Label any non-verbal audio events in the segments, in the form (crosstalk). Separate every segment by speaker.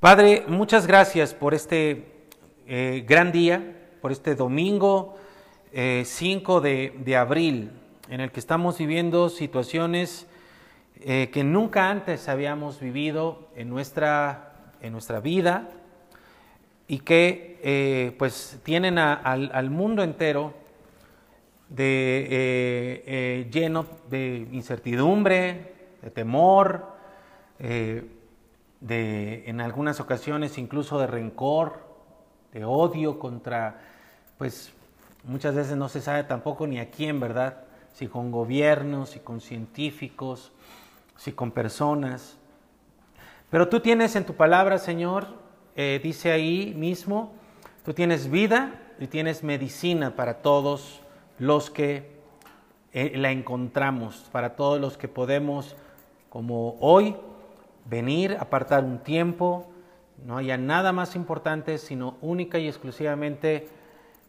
Speaker 1: Padre, muchas gracias por este eh, gran día, por este domingo 5 eh, de, abril, en el que estamos viviendo situaciones eh, que nunca antes habíamos vivido en nuestra, en nuestra vida y que pues tienen al, mundo entero de, lleno de incertidumbre, de temor, de, en algunas ocasiones incluso de rencor, de odio contra, pues muchas veces no se sabe tampoco ni a quién, ¿verdad? Si con gobiernos, si con científicos, si con personas. Pero tú tienes en tu palabra, Señor, eh, dice ahí mismo, tú tienes vida y tienes medicina para todos los que eh, la encontramos, para todos los que podemos, como hoy, venir, apartar un tiempo, no haya nada más importante, sino única y exclusivamente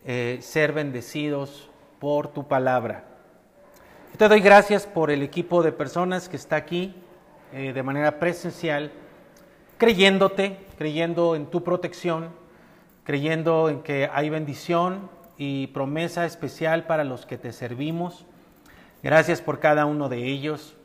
Speaker 1: eh, ser bendecidos por tu palabra. te doy gracias por el equipo de personas que está aquí eh, de manera presencial, creyéndote, creyendo en tu protección, creyendo en que hay bendición y promesa especial para los que te servimos. Gracias por cada uno de ellos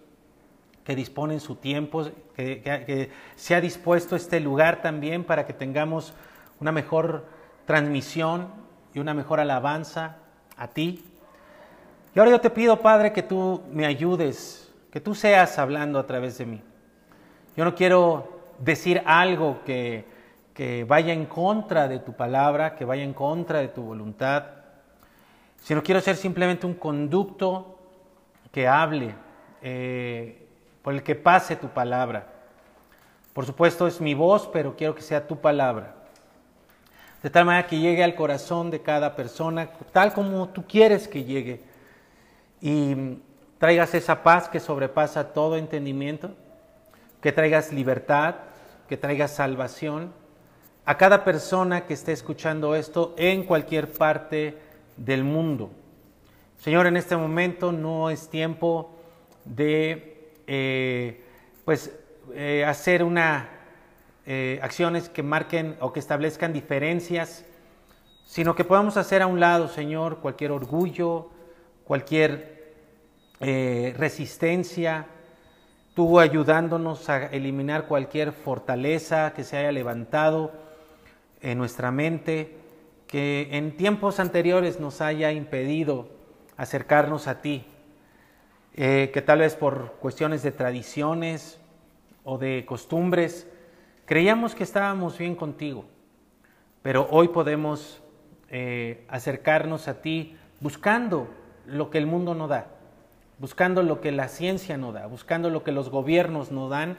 Speaker 1: que disponen su tiempo, que, se ha dispuesto este lugar también para que tengamos una mejor transmisión y una mejor alabanza a ti. Y ahora yo te pido, Padre, que tú me ayudes, que tú seas hablando a través de mí. Yo no quiero decir algo que, que vaya en contra de tu palabra, que vaya en contra de tu voluntad, sino quiero ser simplemente un conducto que hable. Eh, por el que pase tu palabra. Por supuesto es mi voz, pero quiero que sea tu palabra. De tal manera que llegue al corazón de cada persona, tal como tú quieres que llegue. Y traigas esa paz que sobrepasa todo entendimiento, que traigas libertad, que traigas salvación a cada persona que esté escuchando esto en cualquier parte del mundo. Señor, en este momento no es tiempo de eh, pues eh, hacer una eh, acciones que marquen o que establezcan diferencias, sino que podamos hacer a un lado, Señor, cualquier orgullo, cualquier resistencia, tú ayudándonos a eliminar cualquier fortaleza que se haya levantado en nuestra mente, que en tiempos anteriores nos haya impedido acercarnos a ti. Eh, que tal vez por cuestiones de tradiciones o de costumbres, creíamos que estábamos bien contigo, pero hoy podemos eh, acercarnos a ti buscando lo que el mundo no da, buscando lo que la ciencia no da, buscando lo que los gobiernos no dan,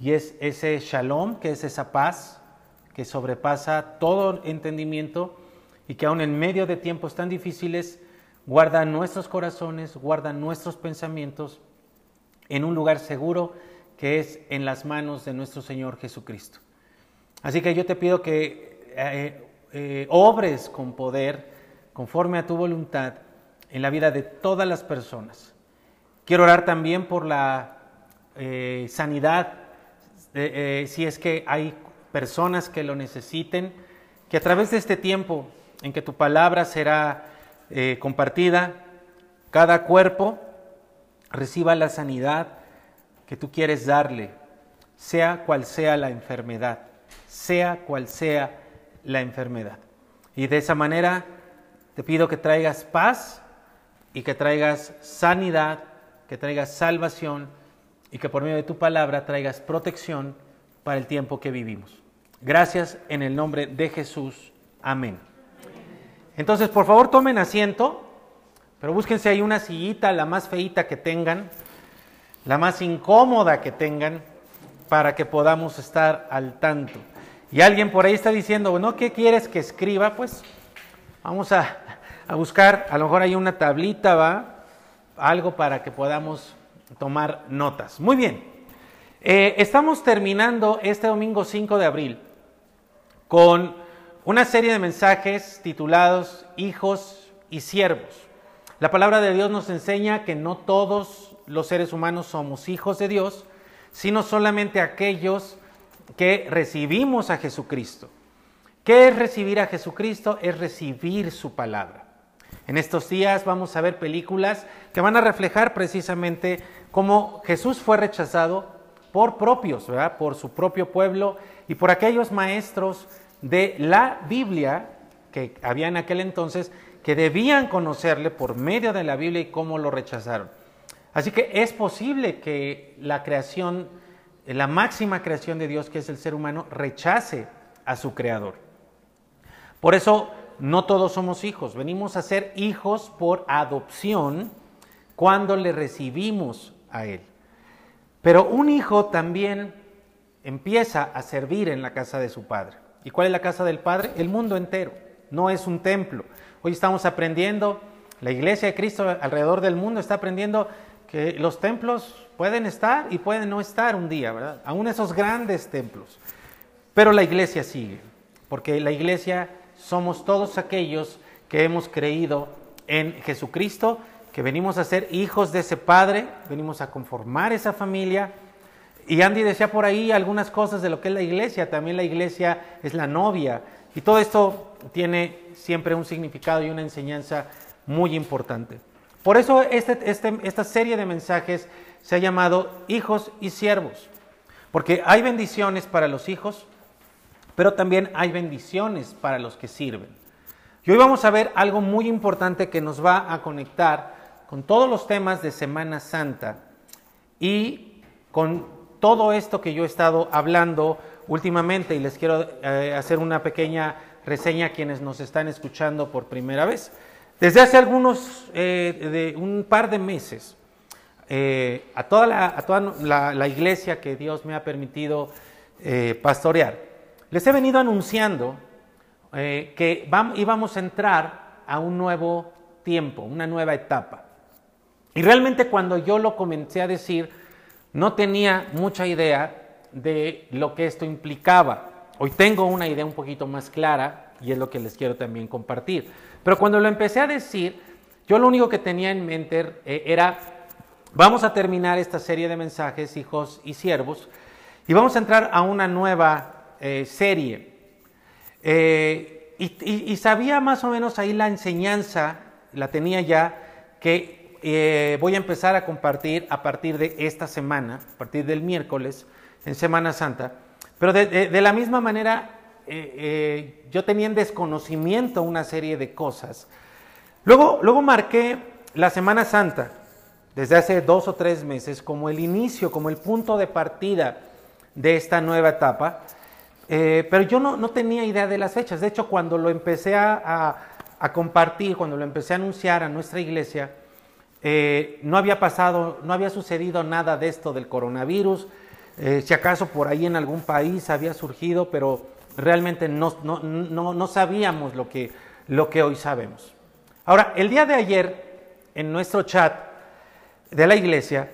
Speaker 1: y es ese shalom, que es esa paz que sobrepasa todo entendimiento y que aún en medio de tiempos tan difíciles guarda nuestros corazones, guarda nuestros pensamientos en un lugar seguro que es en las manos de nuestro Señor Jesucristo. Así que yo te pido que eh, eh, obres con poder, conforme a tu voluntad, en la vida de todas las personas. Quiero orar también por la eh, sanidad, si es que hay personas que lo necesiten, que a través de este tiempo en que tu palabra será eh, compartida, cada cuerpo reciba la sanidad que tú quieres darle, sea cual sea la enfermedad, sea cual sea la enfermedad. Y de esa manera te pido que traigas paz y que traigas sanidad, que traigas salvación y que por medio de tu palabra traigas protección para el tiempo que vivimos. Gracias en el nombre de Jesús. Amén. Entonces, por favor, tomen asiento, pero búsquense ahí una sillita, la más feita que tengan, la más incómoda que tengan, para que podamos estar al tanto. Y alguien por ahí está diciendo, bueno, ¿qué quieres que escriba? Pues vamos a, buscar, a lo mejor hay una tablita, ¿va? Algo para que podamos tomar notas. Muy bien, eh, estamos terminando este domingo 5 de abril con una serie de mensajes titulados Hijos y Siervos. La palabra de Dios nos enseña que no todos los seres humanos somos hijos de Dios, sino solamente aquellos que recibimos a Jesucristo. ¿Qué es recibir a Jesucristo? Es recibir su palabra. En estos días vamos a ver películas que van a reflejar precisamente cómo Jesús fue rechazado por propios, ¿verdad? por su propio pueblo y por aquellos maestros de la Biblia que había en aquel entonces que debían conocerle por medio de la Biblia y cómo lo rechazaron. Así que es posible que la creación, la máxima creación de Dios, que es el ser humano, rechace a su creador. Por eso no todos somos hijos, venimos a ser hijos por adopción cuando le recibimos a Él. Pero un hijo también empieza a servir en la casa de su padre. ¿Y cuál es la casa del padre? El mundo entero, no es un templo. Hoy estamos aprendiendo, la iglesia de Cristo alrededor del mundo está aprendiendo que los templos pueden estar y pueden no estar un día, ¿verdad? Aún esos grandes templos. Pero la iglesia sigue, porque la iglesia somos todos aquellos que hemos creído en Jesucristo, que venimos a ser hijos de ese Padre, venimos a conformar esa familia. Y Andy decía por ahí algunas cosas de lo que es la iglesia, también la iglesia es la novia. Y todo esto tiene siempre un significado y una enseñanza muy importante. Por eso este, este, esta serie de mensajes se ha llamado Hijos y Siervos, porque hay bendiciones para los hijos, pero también hay bendiciones para los que sirven. Y hoy vamos a ver algo muy importante que nos va a conectar con todos los temas de Semana Santa y con todo esto que yo he estado hablando últimamente y les quiero eh, hacer una pequeña reseña a quienes nos están escuchando por primera vez. Desde hace algunos, eh, de un par de meses, eh, a toda, la, a toda la, iglesia que Dios me ha permitido pastorear, les he venido anunciando que íbamos a entrar a un nuevo tiempo, una nueva etapa. Y realmente cuando yo lo comencé a decir, no tenía mucha idea de lo que esto implicaba. Hoy tengo una idea un poquito más clara y es lo que les quiero también compartir. Pero cuando lo empecé a decir, yo lo único que tenía en mente eh, era, vamos a terminar esta serie de mensajes, hijos y siervos, y vamos a entrar a una nueva eh, serie. Eh, y, sabía más o menos ahí la enseñanza, la tenía ya, que eh, voy a empezar a compartir a partir de esta semana, a partir del miércoles, en Semana Santa. Pero de, la misma manera, yo tenía en desconocimiento una serie de cosas. Luego, luego marqué la Semana Santa, desde hace dos o tres meses, como el inicio, como el punto de partida de esta nueva etapa. Eh, pero yo no, tenía idea de las fechas. De hecho, cuando lo empecé a, compartir, cuando lo empecé a anunciar a nuestra iglesia, eh, no había pasado, no había sucedido nada de esto del coronavirus. Eh, si acaso por ahí en algún país había surgido, pero realmente no, no, sabíamos lo que, lo que hoy sabemos. Ahora, el día de ayer, en nuestro chat de la iglesia,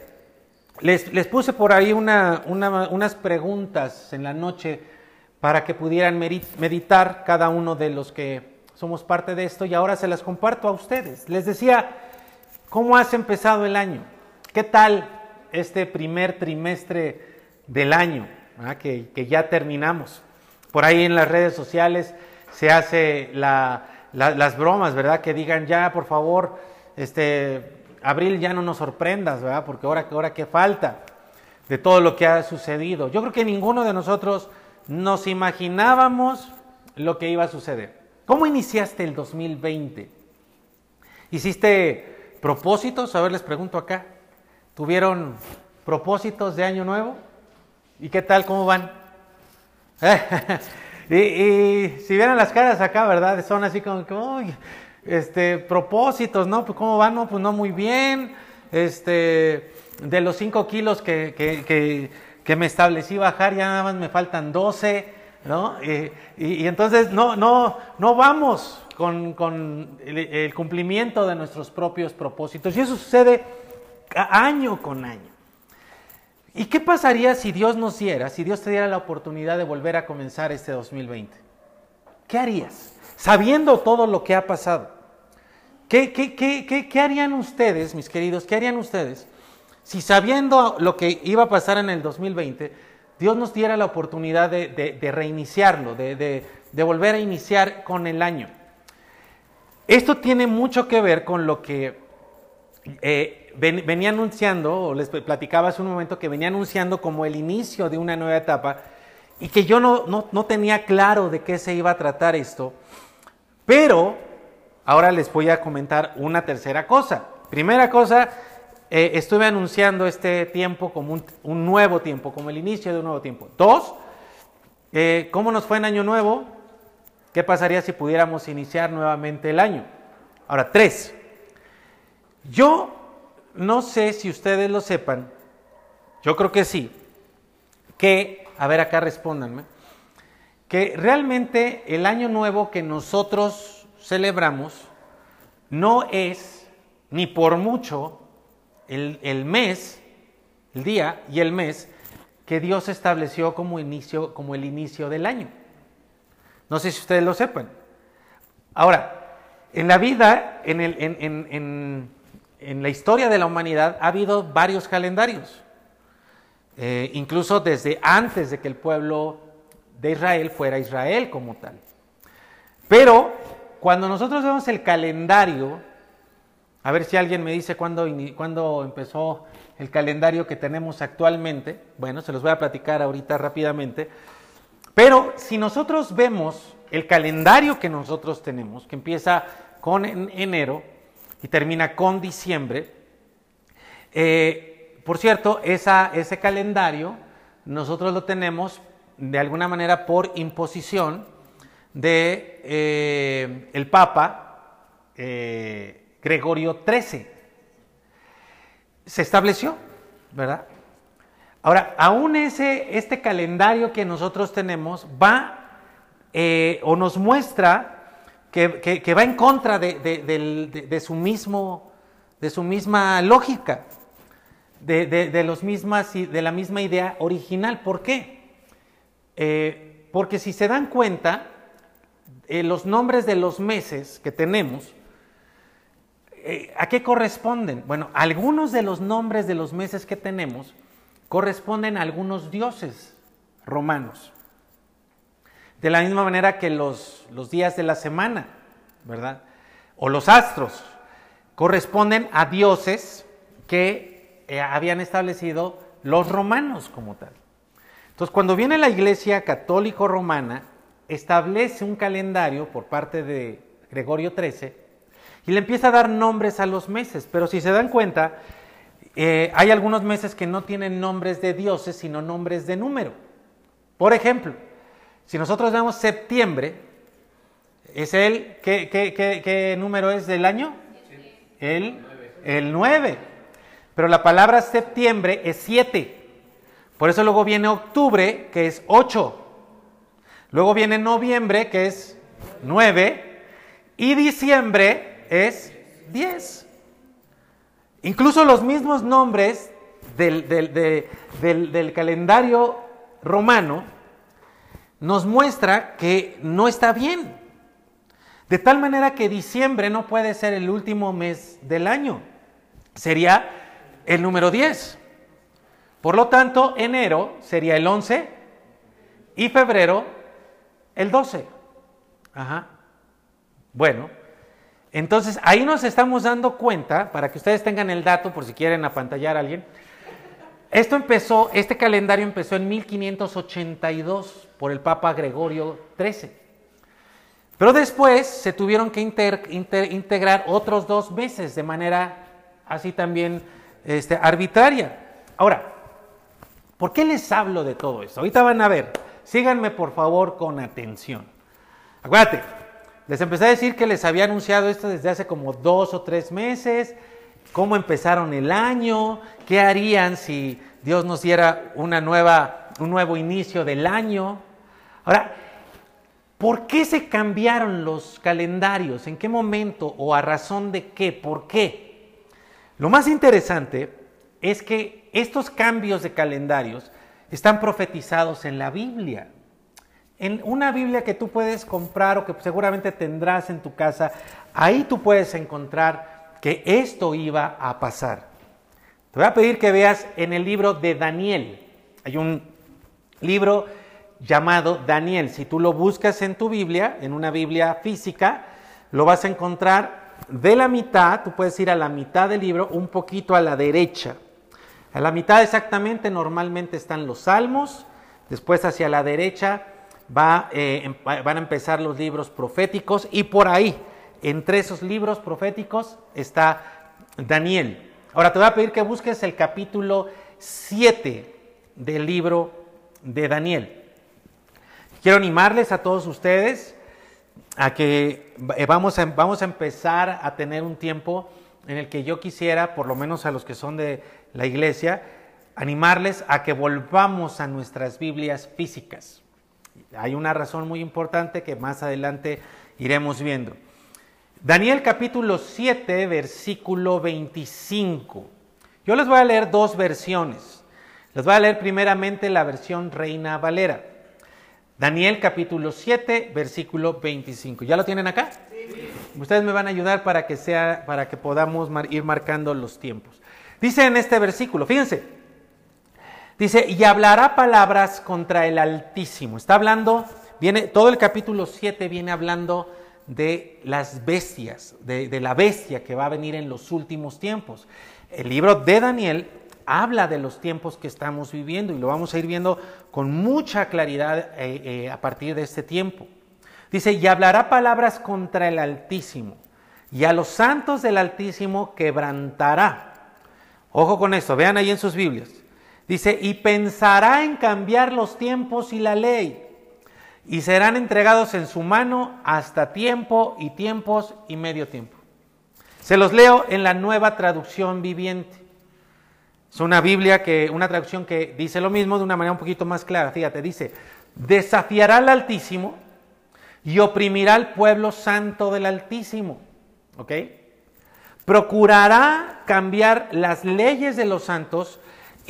Speaker 1: les, les puse por ahí unas preguntas en la noche para que pudieran meditar cada uno de los que somos parte de esto y ahora se las comparto a ustedes. Les decía, ¿cómo has empezado el año? ¿Qué tal este primer trimestre del año ah, que, ya terminamos? Por ahí en las redes sociales se hace las bromas, ¿verdad? Que digan ya, por favor, este, abril ya no nos sorprendas, ¿verdad? Porque ahora, ahora qué falta de todo lo que ha sucedido. Yo creo que ninguno de nosotros nos imaginábamos lo que iba a suceder. ¿Cómo iniciaste el 2020? ¿Hiciste propósitos? A ver, les pregunto acá. ¿Tuvieron propósitos de año nuevo? ¿Y qué tal? ¿Cómo van? (laughs) y, si vieran las caras acá, ¿verdad? Son así como que, uy, este, propósitos, ¿no? Pues ¿cómo van? No, pues no muy bien. Este, de los cinco kilos que, que que me establecí bajar, ya nada más me faltan 12, ¿no? y, entonces no, no, no vamos con, el, cumplimiento de nuestros propios propósitos. Y eso sucede año con año. ¿Y qué pasaría si Dios nos diera, si Dios te diera la oportunidad de volver a comenzar este 2020? ¿Qué harías? Sabiendo todo lo que ha pasado. ¿Qué, qué, qué, qué harían ustedes, mis queridos? ¿Qué harían ustedes si sabiendo lo que iba a pasar en el 2020, Dios nos diera la oportunidad de, reiniciarlo, de, volver a iniciar con el año. Esto tiene mucho que ver con lo que eh, venía anunciando, o les platicaba hace un momento, que venía anunciando como el inicio de una nueva etapa y que yo no, no tenía claro de qué se iba a tratar esto, pero ahora les voy a comentar una tercera cosa. Primera cosa, eh, estuve anunciando este tiempo como un, nuevo tiempo, como el inicio de un nuevo tiempo. Dos, eh, ¿cómo nos fue en Año Nuevo? ¿Qué pasaría si pudiéramos iniciar nuevamente el año? Ahora, tres, yo no sé si ustedes lo sepan, yo creo que sí, que, a ver acá respóndanme, que realmente el año nuevo que nosotros celebramos no es ni por mucho el, mes, el día y el mes que Dios estableció como, inicio, como el inicio del año. No sé si ustedes lo sepan. Ahora, en la vida, en, la historia de la humanidad, ha habido varios calendarios. Eh, incluso desde antes de que el pueblo de Israel fuera Israel como tal. Pero cuando nosotros vemos el calendario a ver si alguien me dice cuándo empezó el calendario que tenemos actualmente. Bueno, se los voy a platicar ahorita rápidamente. Pero si nosotros vemos el calendario que nosotros tenemos, que empieza con enero y termina con diciembre, eh, por cierto, ese calendario nosotros lo tenemos de alguna manera por imposición de eh, Papa eh, Gregorio XIII. Se estableció, ¿verdad? Ahora, aún ese, este calendario que nosotros tenemos va eh, o nos muestra que, va en contra de, su mismo, de su misma lógica, de, los mismas, de la misma idea original. ¿Por qué? Eh, porque si se dan cuenta, eh, los nombres de los meses que tenemos eh, ¿a qué corresponden? Bueno, algunos de los nombres de los meses que tenemos corresponden a algunos dioses romanos. De la misma manera que los, los días de la semana, ¿verdad? O los astros corresponden a dioses que eh, habían establecido los romanos como tal. Entonces, cuando viene la Iglesia católico romana, establece un calendario por parte de Gregorio XIII y le empieza a dar nombres a los meses. Pero si se dan cuenta, eh, hay algunos meses que no tienen nombres de dioses, sino nombres de número. Por ejemplo, si nosotros vemos septiembre, ¿es el qué, qué, número es del año? El, el 9. Pero la palabra septiembre es 7. Por eso luego viene octubre, que es 8. Luego viene noviembre, que es 9. Y diciembre, es 10. Incluso los mismos nombres del, calendario romano nos muestra que no está bien. De tal manera que diciembre no puede ser el último mes del año. Sería el número 10. Por lo tanto, enero sería el 11 y febrero el 12. Ajá. Bueno, entonces, ahí nos estamos dando cuenta, para que ustedes tengan el dato por si quieren apantallar a alguien. Esto empezó, este calendario empezó en 1582 por el Papa Gregorio XIII. Pero después se tuvieron que integrar otros dos meses de manera así también este, arbitraria. Ahora, ¿por qué les hablo de todo esto? Ahorita van a ver. Síganme por favor con atención. Acuérdate, les empecé a decir que les había anunciado esto desde hace como dos o tres meses, cómo empezaron el año, qué harían si Dios nos diera una nueva, un nuevo inicio del año. Ahora, ¿por qué se cambiaron los calendarios? ¿En qué momento o a razón de qué? ¿Por qué? Lo más interesante es que estos cambios de calendarios están profetizados en la Biblia. En una Biblia que tú puedes comprar o que seguramente tendrás en tu casa, ahí tú puedes encontrar que esto iba a pasar. Te voy a pedir que veas en el libro de Daniel. Hay un, libro llamado Daniel. Si tú lo buscas en tu Biblia, en una Biblia física, lo vas a encontrar de la mitad, tú puedes ir a la mitad del libro, un poquito a la derecha. A la mitad exactamente normalmente están los salmos, después hacia la derecha va, eh, em, van a empezar los libros proféticos y por ahí, entre esos libros proféticos, está Daniel. Ahora te voy a pedir que busques el capítulo 7 del libro de Daniel. Quiero animarles a todos ustedes a que eh, vamos a, vamos a empezar a tener un tiempo en el que yo quisiera, por lo menos a los que son de la iglesia, animarles a que volvamos a nuestras Biblias físicas. Hay una razón muy importante que más adelante iremos viendo. Daniel capítulo 7, versículo 25. Yo les voy a leer dos versiones. Les voy a leer primeramente la versión Reina Valera. Daniel capítulo 7, versículo 25. ¿Ya lo tienen acá? Ustedes me van a ayudar para que sea para que podamos ir marcando los tiempos. Dice en este versículo, fíjense. Dice, "Y hablará palabras contra el Altísimo." Está hablando, viene todo el capítulo 7 viene hablando de las bestias, de, la bestia que va a venir en los últimos tiempos. El libro de Daniel habla de los tiempos que estamos viviendo y lo vamos a ir viendo con mucha claridad eh, eh, a partir de este tiempo. Dice, y hablará palabras contra el Altísimo y a los santos del Altísimo quebrantará. Ojo con esto, vean ahí en sus Biblias. Dice, y pensará en cambiar los tiempos y la ley, y serán entregados en su mano hasta tiempo y tiempos y medio tiempo. Se los leo en la nueva traducción viviente. Es una Biblia que, una traducción que dice lo mismo de una manera un poquito más clara. Fíjate, dice, desafiará al Altísimo y oprimirá al pueblo santo del Altísimo. ¿Ok? Procurará cambiar las leyes de los santos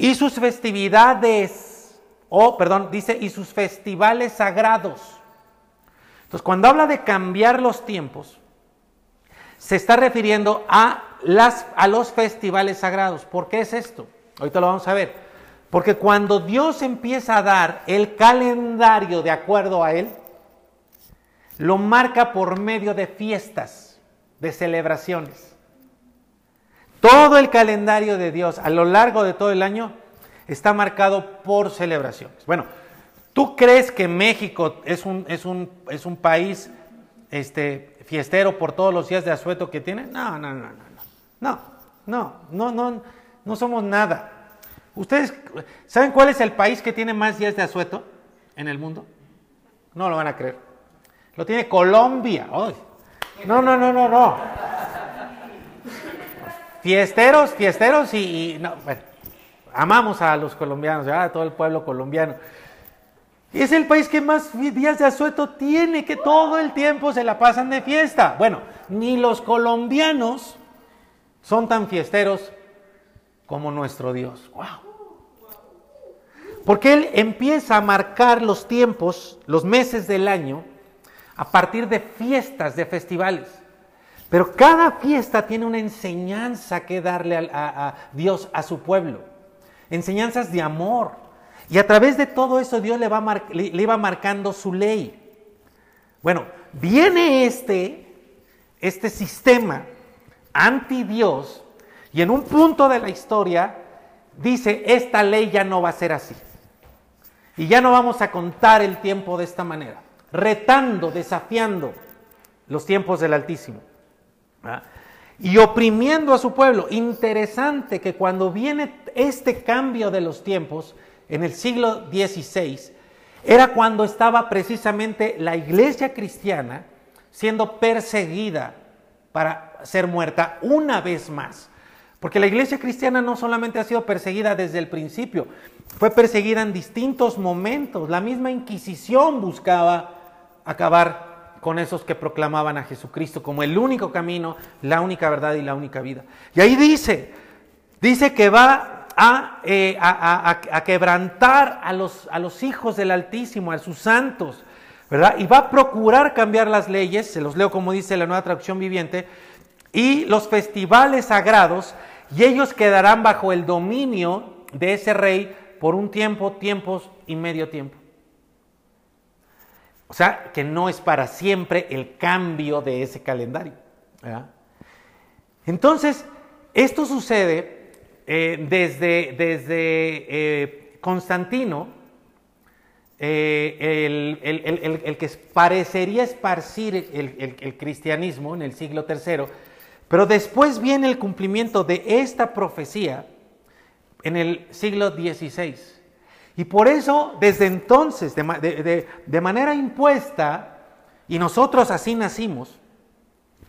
Speaker 1: y sus festividades, o perdón, dice, y sus festivales sagrados. Entonces, cuando habla de cambiar los tiempos, se está refiriendo a las, a los festivales sagrados. ¿Por qué es esto? Ahorita lo vamos a ver. Porque cuando Dios empieza a dar el calendario de acuerdo a Él, lo marca por medio de fiestas, de celebraciones. Todo el calendario de Dios a lo largo de todo el año está marcado por celebraciones. Bueno, ¿tú crees que México es un, es un, es un país este, fiestero por todos los días de asueto que tiene? No, no, no, no. No, no, no, no, no somos nada. ¿Ustedes saben cuál es el país que tiene más días de asueto en el mundo? No lo van a creer. Lo tiene Colombia. No, no, no, no, no. Fiesteros, fiesteros y, no, amamos a los colombianos, a todo el pueblo colombiano. Es el país que más días de asueto tiene, que todo el tiempo se la pasan de fiesta. Bueno, ni los colombianos son tan fiesteros como nuestro Dios. ¡Wow! Porque Él empieza a marcar los tiempos, los meses del año, a partir de fiestas, de festivales. Pero cada fiesta tiene una enseñanza que darle a, Dios, a su pueblo. Enseñanzas de amor. Y a través de todo eso Dios le, va iba marcando su ley. Bueno, viene este, este sistema anti Dios y en un punto de la historia dice, esta ley ya no va a ser así. Y ya no vamos a contar el tiempo de esta manera, retando, desafiando los tiempos del Altísimo. Y oprimiendo a su pueblo. Interesante que cuando viene este cambio de los tiempos, en el siglo XVI, era cuando estaba precisamente la iglesia cristiana siendo perseguida para ser muerta una vez más. Porque la iglesia cristiana no solamente ha sido perseguida desde el principio, fue perseguida en distintos momentos. La misma Inquisición buscaba acabar con esos que proclamaban a Jesucristo como el único camino, la única verdad y la única vida. Y ahí dice, dice que va a, eh, a, quebrantar a los, a los hijos del Altísimo, a sus santos, ¿verdad? Y va a procurar cambiar las leyes, se los leo como dice la nueva traducción viviente, y los festivales sagrados, y ellos quedarán bajo el dominio de ese rey por un tiempo, tiempos y medio tiempo. O sea, que no es para siempre el cambio de ese calendario. Entonces, esto sucede eh, desde, desde eh, Constantino, eh, el, que parecería esparcir el, cristianismo en el siglo III, pero después viene el cumplimiento de esta profecía en el siglo XVI. Y por eso, desde entonces, de, manera impuesta, y nosotros así nacimos,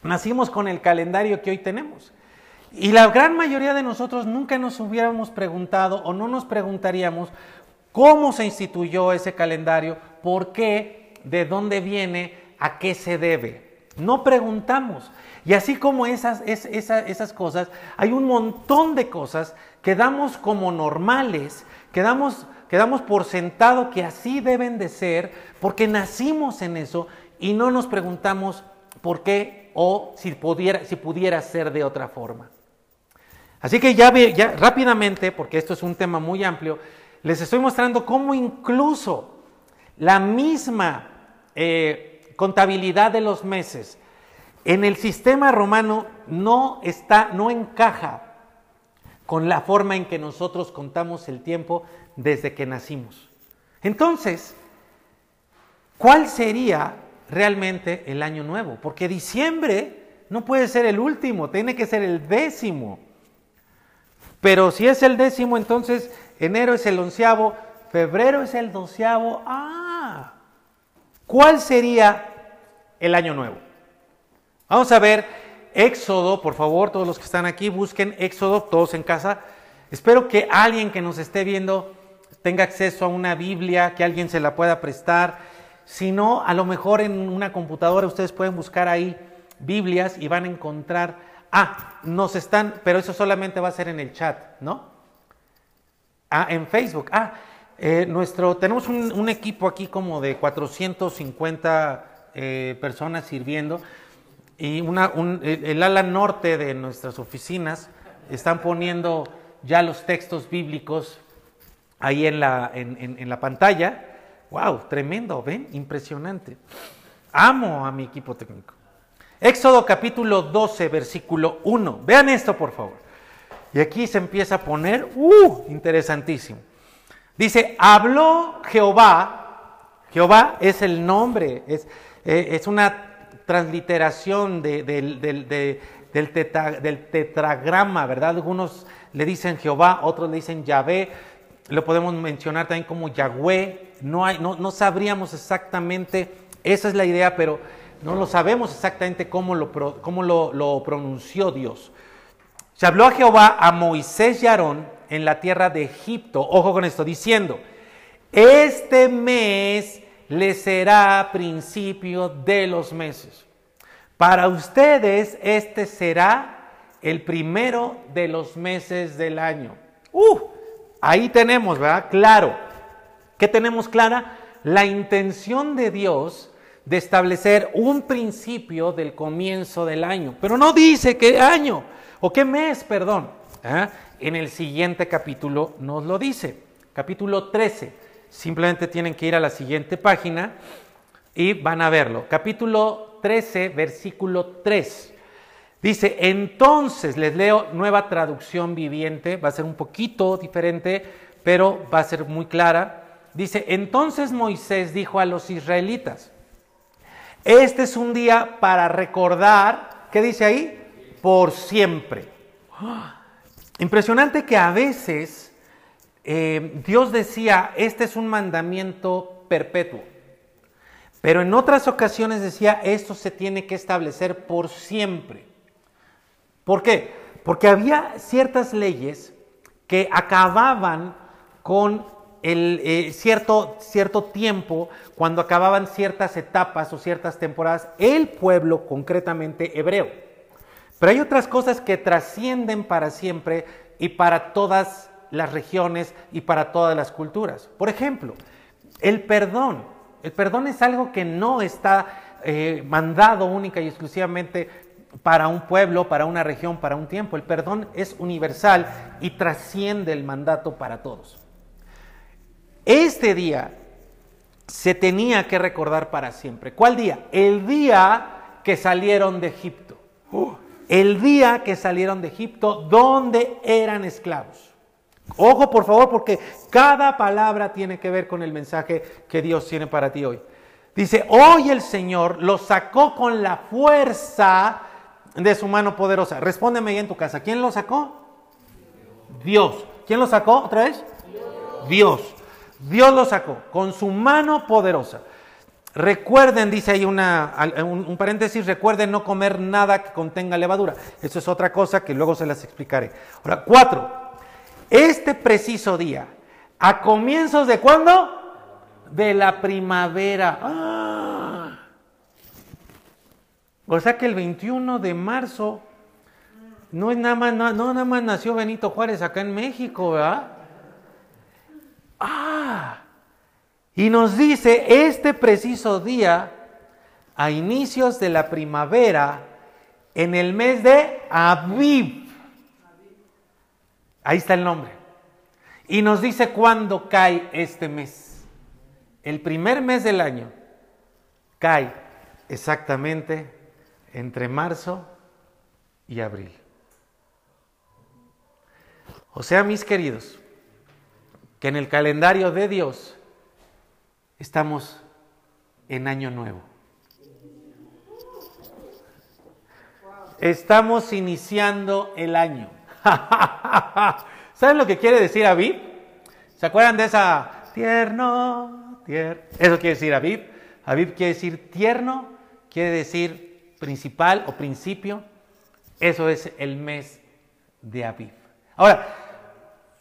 Speaker 1: nacimos con el calendario que hoy tenemos. Y la gran mayoría de nosotros nunca nos hubiéramos preguntado o no nos preguntaríamos cómo se instituyó ese calendario, por qué, de dónde viene, a qué se debe. No preguntamos. Y así como esas, esas cosas, hay un montón de cosas que damos como normales, que damos, por sentado que así deben de ser, porque nacimos en eso y no nos preguntamos por qué o si pudiera, si pudiera ser de otra forma. Así que ya, ya rápidamente, porque esto es un tema muy amplio, les estoy mostrando cómo incluso la misma eh, contabilidad de los meses en el sistema romano no está, no encaja con la forma en que nosotros contamos el tiempo desde que nacimos. Entonces, ¿cuál sería realmente el año nuevo? Porque diciembre no puede ser el último, tiene que ser el décimo. Pero si es el décimo, entonces enero es el onceavo, febrero es el doceavo. Ah, ¿cuál sería el año nuevo? Vamos a ver Éxodo, por favor, todos los que están aquí, busquen Éxodo, todos en casa. Espero que alguien que nos esté viendo tenga acceso a una Biblia, que alguien se la pueda prestar. Si no, a lo mejor en una computadora ustedes pueden buscar ahí Biblias y van a encontrar, ah, nos están, pero eso solamente va a ser en el chat, ¿no? Ah, en Facebook. Ah, eh, nuestro, tenemos un, equipo aquí como de 450 eh, personas sirviendo. Y una, el, ala norte de nuestras oficinas están poniendo ya los textos bíblicos ahí en la, en, la pantalla. ¡Wow! Tremendo, ¿ven? Impresionante. Amo a mi equipo técnico. Éxodo capítulo 12, versículo 1. Vean esto, por favor. Y aquí se empieza a poner, ¡uh! Interesantísimo. Dice, habló Jehová. Jehová es el nombre, es, eh, es una transliteración del, tetragrama, ¿verdad? Algunos le dicen Jehová, otros le dicen Yahvé, lo podemos mencionar también como Yahweh, no, hay, no, sabríamos exactamente, esa es la idea, pero no lo sabemos exactamente cómo lo, cómo lo pronunció Dios. Se habló a Jehová a Moisés y Aarón en la tierra de Egipto, ojo con esto, diciendo, este mes le será principio de los meses. Para ustedes este será el primero de los meses del año. Uh, ahí tenemos, ¿verdad? Claro. ¿Qué tenemos clara? La intención de Dios de establecer un principio del comienzo del año. Pero no dice qué año o qué mes, perdón. ¿eh? En el siguiente capítulo nos lo dice. Capítulo 13. Simplemente tienen que ir a la siguiente página y van a verlo. Capítulo 13, versículo 3. Dice, entonces, les leo nueva traducción viviente, va a ser un poquito diferente, pero va a ser muy clara. Dice, entonces Moisés dijo a los israelitas, este es un día para recordar, ¿qué dice ahí? Por siempre. Impresionante que a veces eh, Dios decía, este es un mandamiento perpetuo. Pero en otras ocasiones decía, esto se tiene que establecer por siempre. ¿Por qué? Porque había ciertas leyes que acababan con el, eh, cierto, cierto tiempo, cuando acababan ciertas etapas o ciertas temporadas, el pueblo concretamente hebreo. Pero hay otras cosas que trascienden para siempre y para todas las regiones y para todas las culturas. Por ejemplo, el perdón. El perdón es algo que no está eh, mandado única y exclusivamente para un pueblo, para una región, para un tiempo. El perdón es universal y trasciende el mandato para todos. este día se tenía que recordar para siempre. ¿Cuál día? El día que salieron de Egipto. El día que salieron de Egipto, donde eran esclavos. Ojo, por favor, porque cada palabra tiene que ver con el mensaje que Dios tiene para ti hoy. Dice, hoy el Señor los sacó con la fuerza de su mano poderosa. Respóndeme ahí en tu casa. ¿Quién lo sacó? Dios. ¿Quién lo sacó otra vez? Dios. Dios lo sacó con su mano poderosa. Recuerden, dice ahí una, un, paréntesis, recuerden no comer nada que contenga levadura. Eso es otra cosa que luego se las explicaré. Ahora, cuatro. Este preciso día, ¿a comienzos de cuándo? De la primavera. ¡Ah! O sea que el 21 de marzo no es nada más, no, nada más nació Benito Juárez acá en México, ¿verdad? Ah, y nos dice este preciso día, a inicios de la primavera, en el mes de Aviv. Ahí está el nombre. Y nos dice cuándo cae este mes. El primer mes del año cae exactamente entre marzo y abril. O sea, mis queridos, que en el calendario de Dios estamos en año nuevo. Estamos iniciando el año. (laughs) ¿Saben lo que quiere decir Aviv? ¿Se acuerdan de esa tierno? Eso quiere decir Aviv. Aviv quiere decir tierno, quiere decir principal o principio. Eso es el mes de Aviv. Ahora,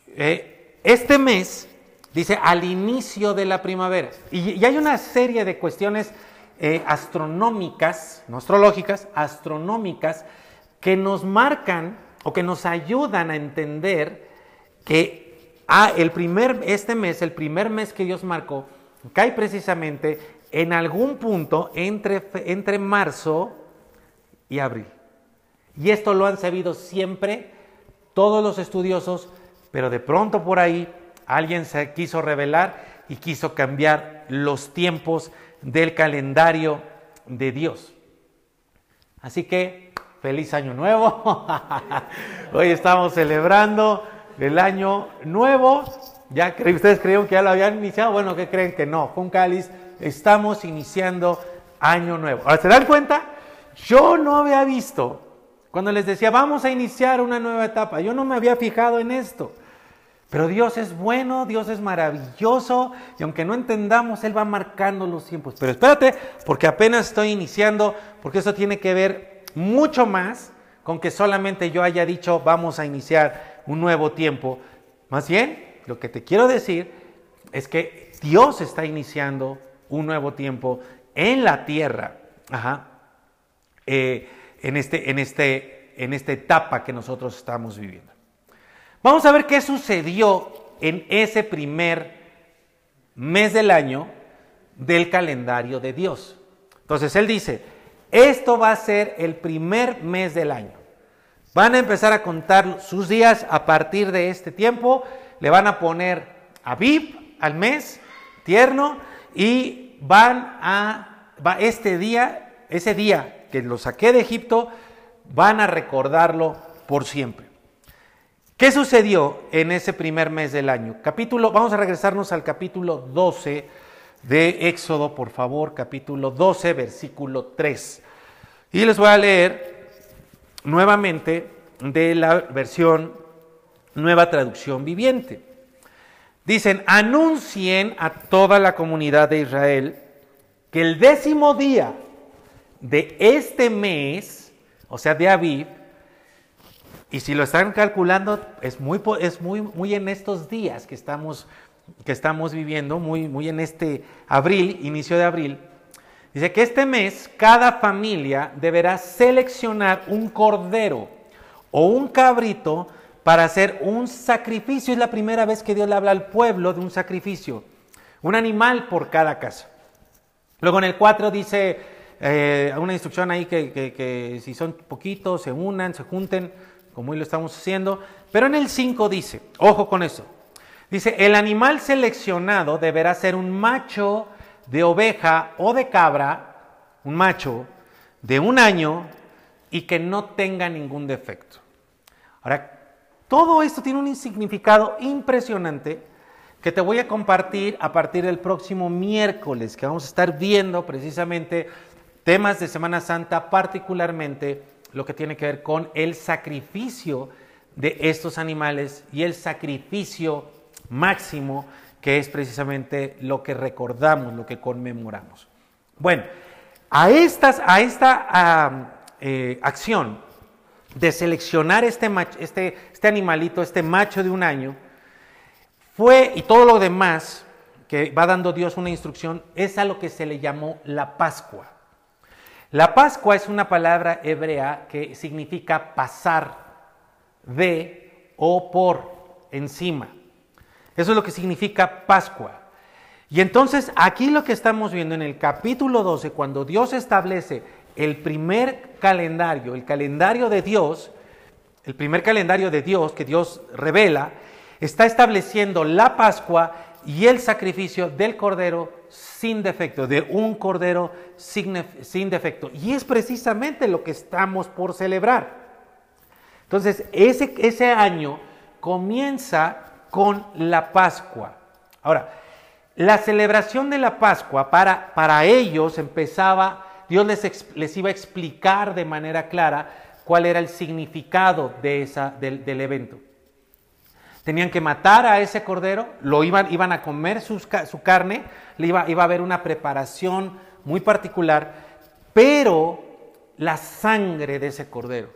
Speaker 1: eh, este mes dice al inicio de la primavera. Y, hay una serie de cuestiones eh, astronómicas, no astrológicas, astronómicas, que nos marcan o que nos ayudan a entender que ah, el primer, este mes, el primer mes que Dios marcó, cae precisamente en algún punto entre, entre marzo y abril. Y esto lo han sabido siempre todos los estudiosos, pero de pronto por ahí alguien se quiso revelar y quiso cambiar los tiempos del calendario de Dios. Así que, feliz año nuevo. (laughs) Hoy estamos celebrando el año nuevo. Ya ustedes creyeron que ya lo habían iniciado. Bueno, ¿qué creen que no? Con Cáliz estamos iniciando año nuevo. Ahora, ¿se dan cuenta? Yo no había visto cuando les decía, vamos a iniciar una nueva etapa, yo no me había fijado en esto. Pero Dios es bueno, Dios es maravilloso, y aunque no entendamos, Él va marcando los tiempos. Pero espérate, porque apenas estoy iniciando, porque eso tiene que ver mucho más con que solamente yo haya dicho, vamos a iniciar un nuevo tiempo. Más bien, lo que te quiero decir es que Dios está iniciando un nuevo tiempo en la tierra. Ajá. Eh, en, este, en, este, en esta etapa que nosotros estamos viviendo. Vamos a ver qué sucedió en ese primer mes del año del calendario de Dios. Entonces él dice, esto va a ser el primer mes del año. Van a empezar a contar sus días a partir de este tiempo. Le van a poner a Bib al mes, tierno, y van a, va este día, ese día que lo saqué de Egipto, van a recordarlo por siempre. ¿Qué sucedió en ese primer mes del año? Capítulo, vamos a regresarnos al capítulo 12 de Éxodo, por favor, capítulo 12, versículo 3. Y les voy a leer nuevamente de la versión Nueva Traducción Viviente. Dicen, anuncien a toda la comunidad de Israel que el décimo día de este mes, o sea, de Aviv, y si lo están calculando, es muy, es muy, muy en estos días que estamos, que estamos viviendo, muy, muy en este abril, inicio de abril. Dice que este mes cada familia deberá seleccionar un cordero o un cabrito para hacer un sacrificio. Es la primera vez que Dios le habla al pueblo de un sacrificio. Un animal por cada casa. Luego en el 4 dice, eh, una instrucción ahí que, si son poquitos, se unan, se junten, como hoy lo estamos haciendo. Pero en el 5 dice, ojo con eso, Dice, el animal seleccionado deberá ser un macho de oveja o de cabra, un macho de un año y que no tenga ningún defecto. Ahora, todo esto tiene un significado impresionante que te voy a compartir a partir del próximo miércoles, que vamos a estar viendo precisamente temas de Semana Santa, particularmente lo que tiene que ver con el sacrificio de estos animales y el sacrificio máximo, que es precisamente lo que recordamos, lo que conmemoramos. Bueno, a, estas, a esta eh, acción de seleccionar este, este, este animalito, este macho de un año, fue, y todo lo demás que va dando Dios una instrucción, es a lo que se le llamó la Pascua. La Pascua es una palabra hebrea que significa pasar de o por encima. Eso es lo que significa Pascua. Y entonces aquí lo que estamos viendo en el capítulo 12, cuando Dios establece el primer calendario, el calendario de Dios, el primer calendario de Dios que Dios revela, está estableciendo la Pascua y el sacrificio del cordero sin defecto, de un cordero sin, defecto. Y es precisamente lo que estamos por celebrar. Entonces, ese, ese año comienza con la Pascua. Ahora, la celebración de la Pascua para, para ellos empezaba, Dios les, les, iba a explicar de manera clara cuál era el significado de esa, del, del evento. Tenían que matar a ese cordero, lo iban, iban a comer su, carne, le iba, iba a haber una preparación muy particular, pero la sangre de ese cordero,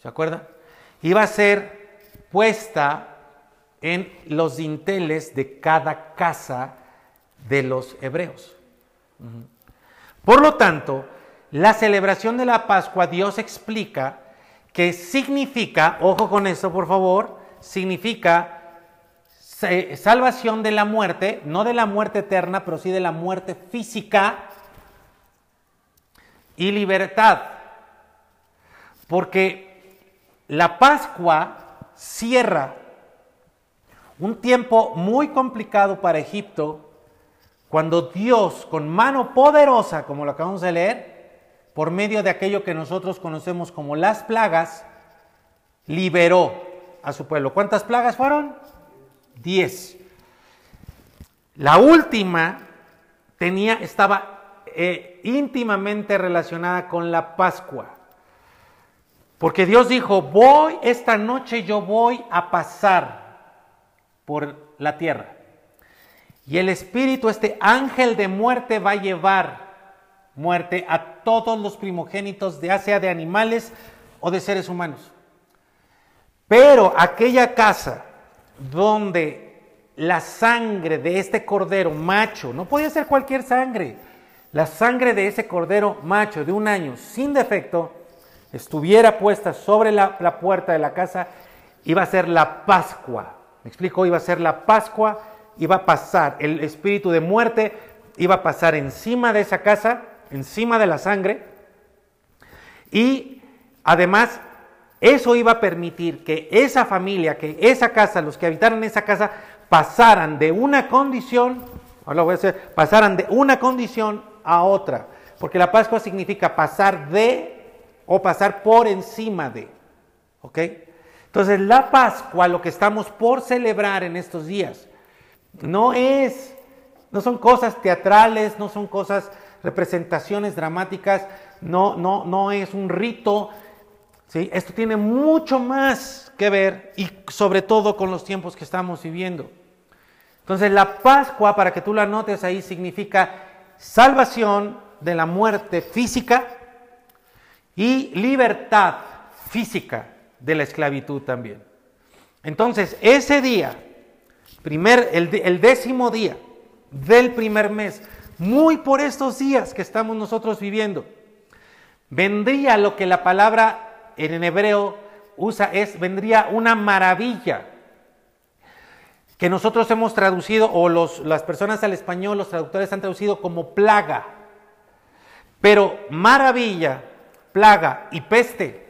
Speaker 1: ¿se acuerdan? Iba a ser puesta en los dinteles de cada casa de los hebreos. Por lo tanto, la celebración de la Pascua, Dios explica que significa, ojo con esto por favor, significa salvación de la muerte, no de la muerte eterna, pero sí de la muerte física y libertad. Porque la Pascua cierra un tiempo muy complicado para Egipto, cuando Dios, con mano poderosa, como lo acabamos de leer, por medio de aquello que nosotros conocemos como las plagas, liberó a su pueblo. ¿Cuántas plagas fueron? Diez. La última tenía, estaba eh, íntimamente relacionada con la Pascua. Porque Dios dijo, voy, esta noche yo voy a pasar por la tierra. Y el espíritu, este ángel de muerte, va a llevar muerte a todos los primogénitos, de sea de animales o de seres humanos. Pero aquella casa donde la sangre de este cordero macho, no podía ser cualquier sangre, la sangre de ese cordero macho de un año sin defecto, estuviera puesta sobre la, puerta de la casa, iba a ser la Pascua. ¿Me explico? Iba a ser la Pascua, iba a pasar, el espíritu de muerte iba a pasar encima de esa casa, encima de la sangre, y además eso iba a permitir que esa familia, que esa casa, los que habitaran esa casa, pasaran de una condición, ahora voy a decir, pasaran de una condición a otra. Porque la Pascua significa pasar de o pasar por encima de. ¿Ok? Entonces la Pascua, lo que estamos por celebrar en estos días, no es, no son cosas teatrales, no son cosas, representaciones dramáticas, no, no, no es un rito, esto tiene mucho más que ver y sobre todo con los tiempos que estamos viviendo. Entonces la Pascua, para que tú la notes ahí, significa salvación de la muerte física y libertad física de la esclavitud también. Entonces, ese día, primer, el, el décimo día del primer mes, muy por estos días que estamos nosotros viviendo, vendría lo que la palabra en hebreo usa es, vendría una maravilla, que nosotros hemos traducido, o los, las personas al español, los traductores han traducido como plaga. Pero maravilla, plaga y peste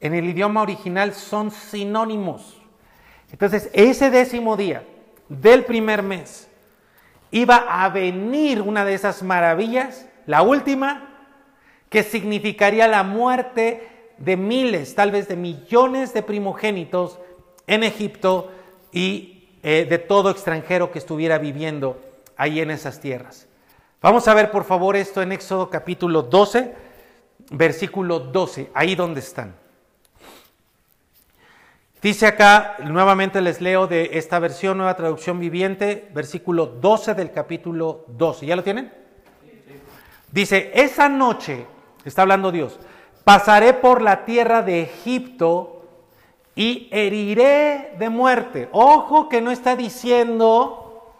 Speaker 1: en el idioma original son sinónimos. Entonces, ese décimo día, del primer mes iba a venir una de esas maravillas, la última, que significaría la muerte de miles, tal vez de millones de primogénitos en Egipto y eh, de todo extranjero que estuviera viviendo ahí en esas tierras. Vamos a ver por favor esto en Éxodo capítulo 12, versículo 12, ahí donde están. Dice acá, nuevamente les leo de esta versión, nueva traducción viviente, versículo 12 del capítulo 12. ¿Ya lo tienen? Dice, esa noche, está hablando Dios, pasaré por la tierra de Egipto y heriré de muerte. Ojo que no está diciendo,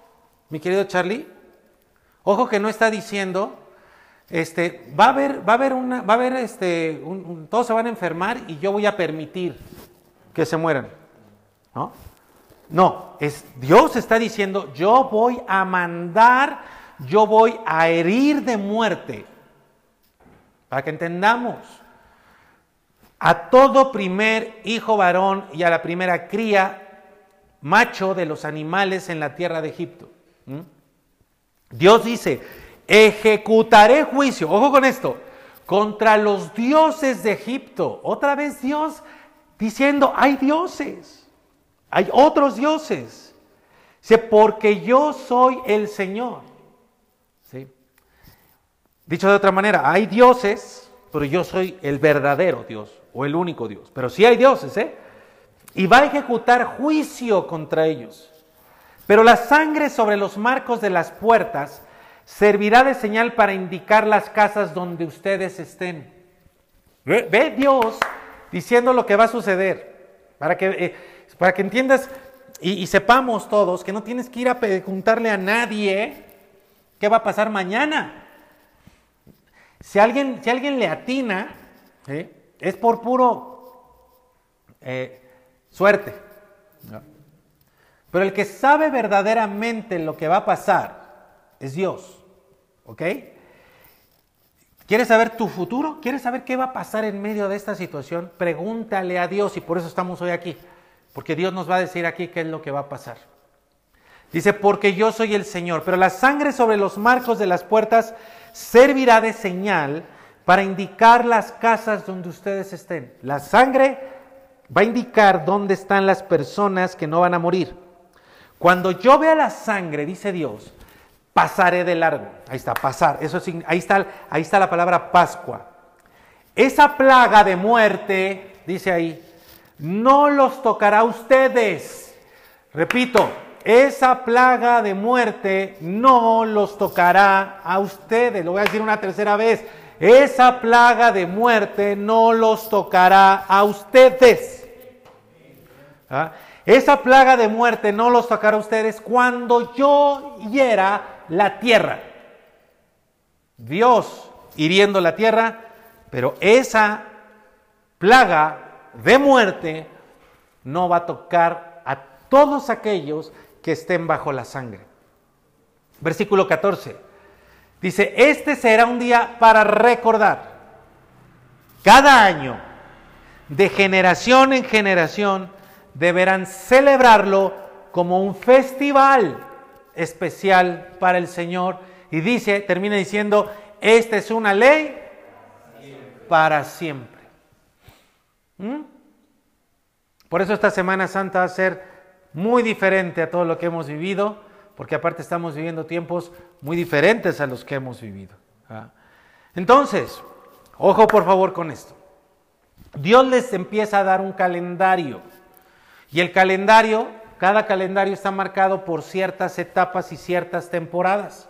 Speaker 1: mi querido Charlie, ojo que no está diciendo, este, va a haber, va a haber una, va a haber este, todos se van a enfermar y yo voy a permitir que se mueran. ¿No? No, es, Dios está diciendo, yo voy a mandar, yo voy a herir de muerte. Para que entendamos, a todo primer hijo varón y a la primera cría macho de los animales en la tierra de Egipto. Dios dice, ejecutaré juicio, ojo con esto, contra los dioses de Egipto. Otra vez Dios diciendo, hay dioses, hay otros dioses. Dice, porque yo soy el Señor. ¿Sí? Dicho de otra manera, hay dioses, pero yo soy el verdadero Dios o el único Dios. Pero sí hay dioses, ¿eh? Y va a ejecutar juicio contra ellos. Pero la sangre sobre los marcos de las puertas servirá de señal para indicar las casas donde ustedes estén. Ve Dios diciendo lo que va a suceder, para que, eh, para que entiendas y, sepamos todos que no tienes que ir a preguntarle a nadie qué va a pasar mañana. Si alguien, si alguien le atina, es por puro eh, suerte. Pero el que sabe verdaderamente lo que va a pasar es Dios. ¿Ok? ¿Quieres saber tu futuro? ¿Quieres saber qué va a pasar en medio de esta situación? Pregúntale a Dios y por eso estamos hoy aquí. Porque Dios nos va a decir aquí qué es lo que va a pasar. Dice, porque yo soy el Señor, pero la sangre sobre los marcos de las puertas servirá de señal para indicar las casas donde ustedes estén. La sangre va a indicar dónde están las personas que no van a morir. Cuando yo vea la sangre, dice Dios, pasaré de largo. Ahí está, pasar. Eso ahí, está, ahí está la palabra Pascua. Esa plaga de muerte, dice ahí, no los tocará a ustedes. Repito, esa plaga de muerte no los tocará a ustedes. Lo voy a decir una tercera vez. Esa plaga de muerte no los tocará a ustedes. ¿Ah? Esa plaga de muerte no los tocará a ustedes cuando yo hiera la tierra. Dios hiriendo la tierra, pero esa plaga de muerte no va a tocar a todos aquellos que estén bajo la sangre. Versículo 14. Dice, este será un día para recordar. Cada año, de generación en generación, deberán celebrarlo como un festival especial para el Señor. Y dice, termina diciendo, esta es una ley para siempre. ¿Mm? Por eso esta Semana Santa va a ser muy diferente a todo lo que hemos vivido, porque aparte estamos viviendo tiempos muy diferentes a los que hemos vivido. ¿ah? Entonces, ojo por favor con esto. Dios les empieza a dar un calendario. Y el calendario cada calendario está marcado por ciertas etapas y ciertas temporadas.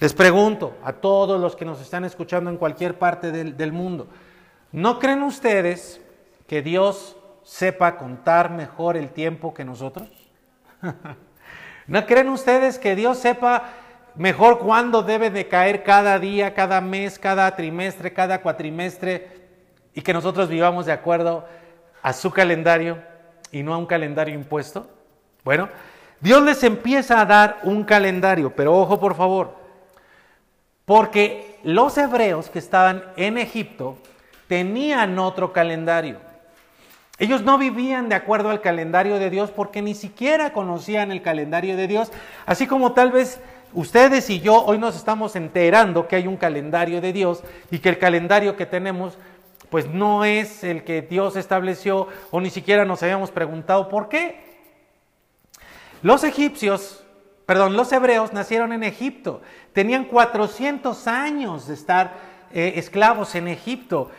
Speaker 1: Les pregunto a todos los que nos están escuchando en cualquier parte del, mundo, ¿no creen ustedes que Dios sepa contar mejor el tiempo que nosotros? (laughs) ¿No creen ustedes que Dios sepa mejor cuándo debe de caer cada día, cada mes, cada trimestre, cada cuatrimestre y que nosotros vivamos de acuerdo a su calendario y no a un calendario impuesto? Bueno, Dios les empieza a dar un calendario, pero ojo por favor, porque los hebreos que estaban en Egipto tenían otro calendario. Ellos no vivían de acuerdo al calendario de Dios porque ni siquiera conocían el calendario de Dios, así como tal vez ustedes y yo hoy nos estamos enterando que hay un calendario de Dios y que el calendario que tenemos pues no es el que Dios estableció o ni siquiera nos habíamos preguntado por qué. Los egipcios, perdón, los hebreos nacieron en Egipto, tenían 400 años de estar eh, esclavos en Egipto.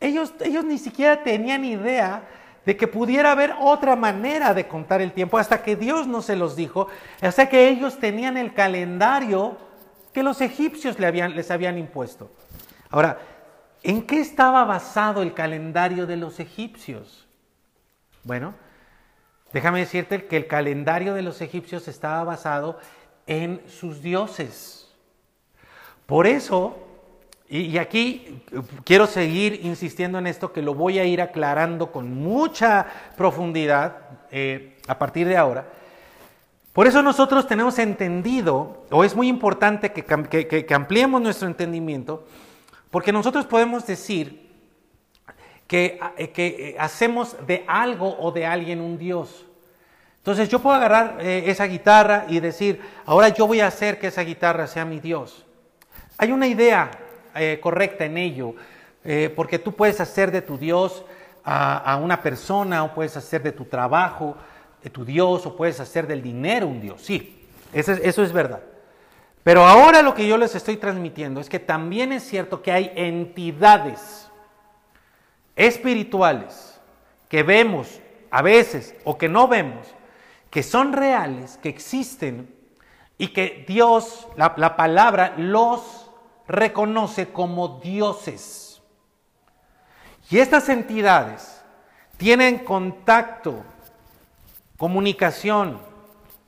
Speaker 1: Ellos, ellos ni siquiera tenían idea de que pudiera haber otra manera de contar el tiempo hasta que Dios no se los dijo, hasta que ellos tenían el calendario que los egipcios les habían impuesto. Ahora, ¿En qué estaba basado el calendario de los egipcios? Bueno, déjame decirte que el calendario de los egipcios estaba basado en sus dioses. Por eso, y, aquí quiero seguir insistiendo en esto, que lo voy a ir aclarando con mucha profundidad eh, a partir de ahora. Por eso nosotros tenemos entendido, o es muy importante que, que ampliemos nuestro entendimiento, porque nosotros podemos decir que, eh, eh, hacemos de algo o de alguien un Dios. Entonces yo puedo agarrar eh, esa guitarra y decir, ahora yo voy a hacer que esa guitarra sea mi Dios. Hay una idea correcta en ello, porque tú puedes hacer de tu Dios a, una persona, o puedes hacer de tu trabajo de tu Dios, o puedes hacer del dinero un Dios. Sí, eso es verdad. Pero ahora lo que yo les estoy transmitiendo es que también es cierto que hay entidades espirituales que vemos a veces o que no vemos, que son reales, que existen y que Dios, la, palabra, los reconoce como dioses. Y estas entidades tienen contacto, comunicación,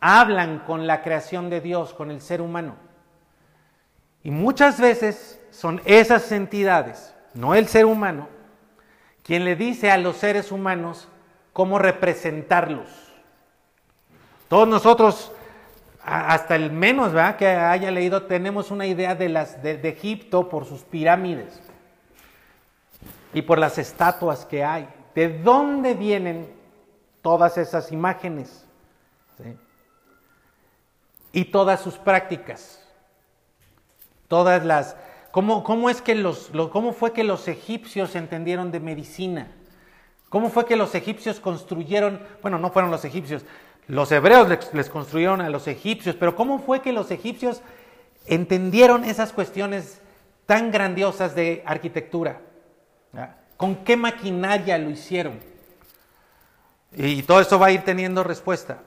Speaker 1: hablan con la creación de Dios, con el ser humano. Y muchas veces son esas entidades, no el ser humano, quien le dice a los seres humanos cómo representarlos. Todos nosotros, hasta el menos que haya leído, tenemos una idea de, las, de, Egipto por sus pirámides y por las estatuas que hay. ¿De dónde vienen todas esas imágenes? Y todas sus prácticas. Todas las... ¿Cómo, cómo es que ¿Cómo fue que los egipcios entendieron de medicina? ¿Cómo fue que los egipcios construyeron, bueno, no fueron los egipcios, los hebreos les, construyeron a los egipcios, pero ¿cómo fue que los egipcios entendieron esas cuestiones tan grandiosas de arquitectura? ¿Con qué maquinaria lo hicieron? Y todo eso va a ir teniendo respuesta.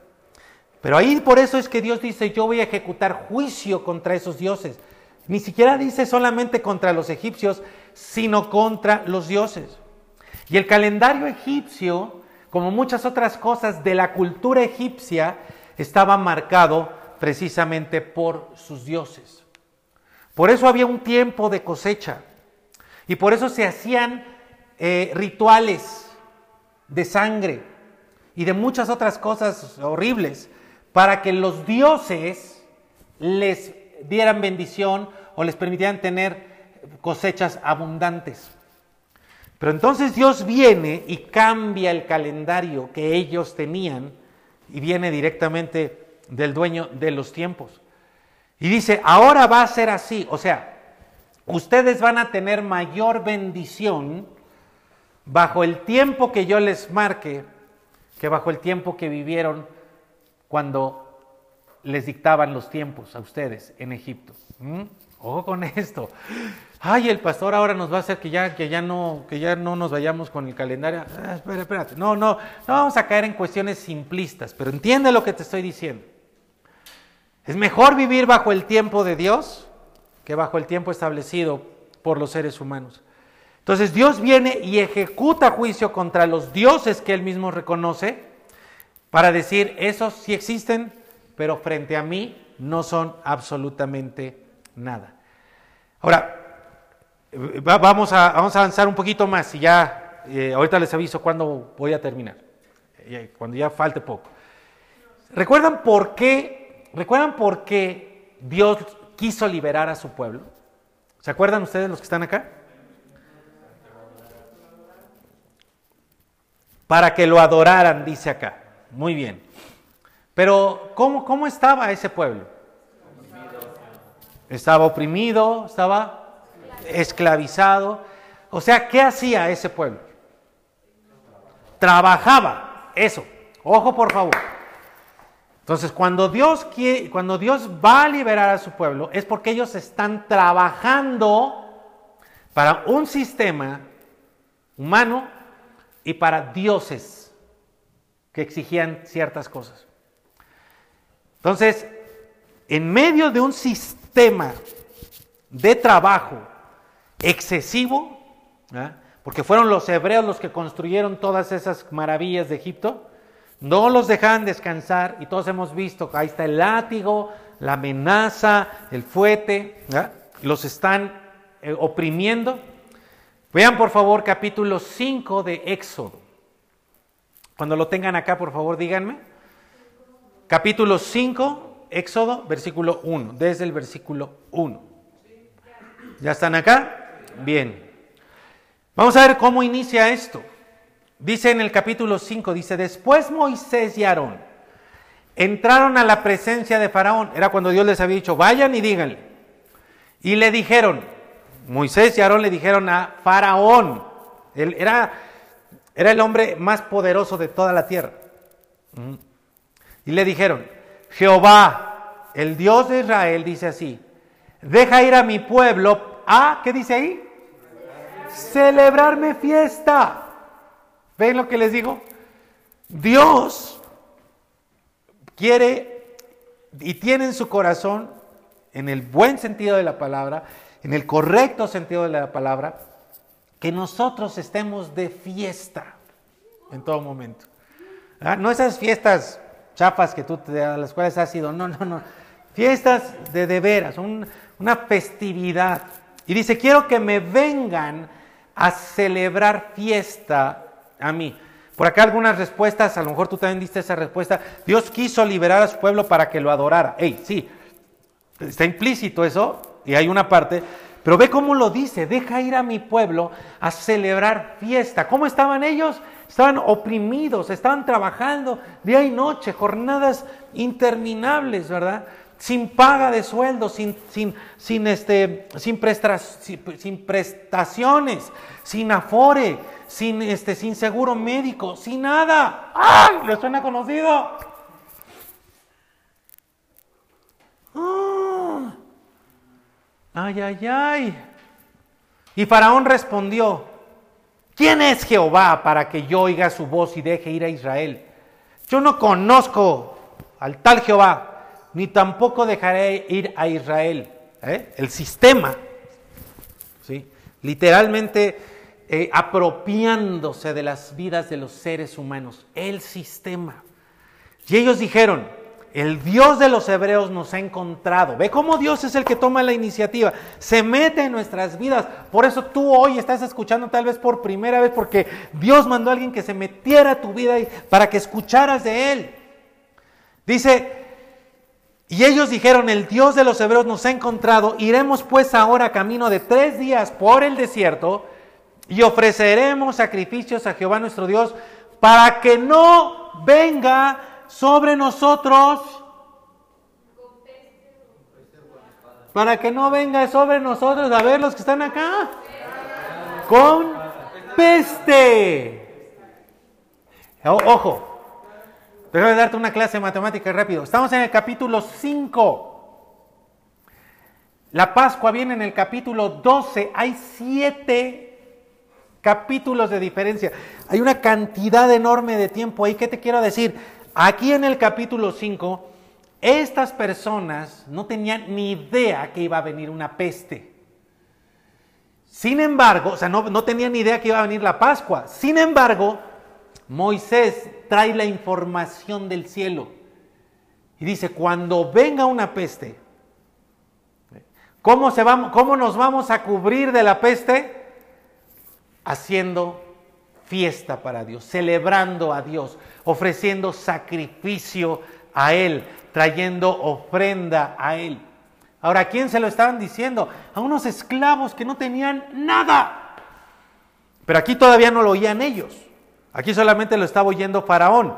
Speaker 1: Pero ahí por eso es que Dios dice, yo voy a ejecutar juicio contra esos dioses. Ni siquiera dice solamente contra los egipcios, sino contra los dioses. Y el calendario egipcio, como muchas otras cosas de la cultura egipcia, estaba marcado precisamente por sus dioses. Por eso había un tiempo de cosecha. Y por eso se hacían eh, rituales de sangre y de muchas otras cosas horribles para que los dioses les dieran bendición o les permitieran tener cosechas abundantes. Pero entonces Dios viene y cambia el calendario que ellos tenían y viene directamente del dueño de los tiempos. Y dice, ahora va a ser así, o sea, ustedes van a tener mayor bendición bajo el tiempo que yo les marque que bajo el tiempo que vivieron cuando les dictaban los tiempos a ustedes en Egipto. ¿Mm? Ojo con esto. Ay, el pastor ahora nos va a hacer que ya, que ya, no, que ya no nos vayamos con el calendario. Ah, espera, espérate. No, no, no vamos a caer en cuestiones simplistas, pero entiende lo que te estoy diciendo. Es mejor vivir bajo el tiempo de Dios que bajo el tiempo establecido por los seres humanos. Entonces Dios viene y ejecuta juicio contra los dioses que él mismo reconoce para decir, esos sí existen, pero frente a mí no son absolutamente nada. Ahora, vamos a, vamos a avanzar un poquito más y ya, eh, ahorita les aviso cuándo voy a terminar, eh, cuando ya falte poco. ¿Recuerdan por qué, recuerdan por qué Dios quiso liberar a su pueblo? ¿Se acuerdan ustedes los que están acá? para que lo adoraran, dice acá. Muy bien. Pero, ¿cómo, cómo estaba ese pueblo? Estaba oprimido, estaba esclavizado. O sea, ¿qué hacía ese pueblo? Trabajaba, eso. Ojo, por favor. Entonces, cuando Dios, quiere, cuando Dios va a liberar a su pueblo, es porque ellos están trabajando para un sistema humano y para dioses que exigían ciertas cosas. Entonces, en medio de un sistema de trabajo excesivo, porque fueron los hebreos los que construyeron todas esas maravillas de Egipto, no los dejaban descansar y todos hemos visto, ahí está el látigo, la amenaza, el fuete, los están eh, oprimiendo. Vean por favor capítulo 5 de Éxodo. Cuando lo tengan acá, por favor, díganme. Capítulo 5, Éxodo, versículo 1, desde el versículo 1. ¿Ya están acá? Bien. Vamos a ver cómo inicia esto. Dice en el capítulo 5, dice, después Moisés y Aarón entraron a la presencia de Faraón. Era cuando Dios les había dicho, vayan y díganle. Y le dijeron, Moisés y Aarón le dijeron a Faraón, él era, era el hombre más poderoso de toda la tierra. Y le dijeron, Jehová, el Dios de Israel, dice así, deja ir a mi pueblo a, ¿qué dice ahí? Celebrarme fiesta. ¿Ven lo que les digo? Dios quiere y tiene en su corazón, en el buen sentido de la palabra, en el correcto sentido de la palabra, que nosotros estemos de fiesta en todo momento. ¿Ah? No esas fiestas chafas que tú te, a las cuales has ido, no, no, no. Fiestas de de veras, una festividad. Y dice, quiero que me vengan a celebrar fiesta a mí. Por acá algunas respuestas, a lo mejor tú también diste esa respuesta. Dios quiso liberar a su pueblo para que lo adorara. Ey, sí, está implícito eso, y hay una parte, pero ve cómo lo dice, deja ir a mi pueblo a celebrar fiesta. ¿Cómo estaban ellos? Estaban oprimidos, estaban trabajando día y noche, jornadas interminables, ¿verdad? Sin paga de sueldo, sin, sin, sin, este, sin, prestaciones, sin afore, sin, este, sin seguro médico, sin nada. ¡Ay! ¿Le suena conocido? ¡Ah! Ay, ay, ay. Y Faraón respondió, ¿quién es Jehová para que yo oiga su voz y deje ir a Israel? Yo no conozco al tal Jehová, ni tampoco dejaré ir a Israel. ¿Eh? El sistema, ¿sí? Literalmente eh, apropiándose de las vidas de los seres humanos, el sistema. Y ellos dijeron, el Dios de los hebreos nos ha encontrado. Ve cómo Dios es el que toma la iniciativa, se mete en nuestras vidas. Por eso tú hoy estás escuchando tal vez por primera vez, porque Dios mandó a alguien que se metiera a tu vida para que escucharas de Él. Dice, y ellos dijeron, el Dios de los hebreos nos ha encontrado, iremos pues ahora camino de tres días por el desierto y ofreceremos sacrificios a Jehová nuestro Dios para que no venga sobre nosotros, para que no venga sobre nosotros, a ver los que están acá, con peste. Ojo, déjame darte una clase de matemática rápido. Estamos en el capítulo 5. La Pascua viene en el capítulo 12. Hay siete capítulos de diferencia. Hay una cantidad enorme de tiempo ahí. ¿Qué te quiero decir? Aquí en el capítulo 5, estas personas no tenían ni idea que iba a venir una peste. Sin embargo, o sea, no, no tenían ni idea que iba a venir la Pascua. Sin embargo, Moisés trae la información del cielo y dice, cuando venga una peste, ¿cómo, se ¿cómo nos vamos a cubrir de la peste? haciendo fiesta para Dios, celebrando a Dios, ofreciendo sacrificio a Él, trayendo ofrenda a Él. Ahora, ¿a quién se lo estaban diciendo? A unos esclavos que no tenían nada. Pero aquí todavía no lo oían ellos. Aquí solamente lo estaba oyendo Faraón.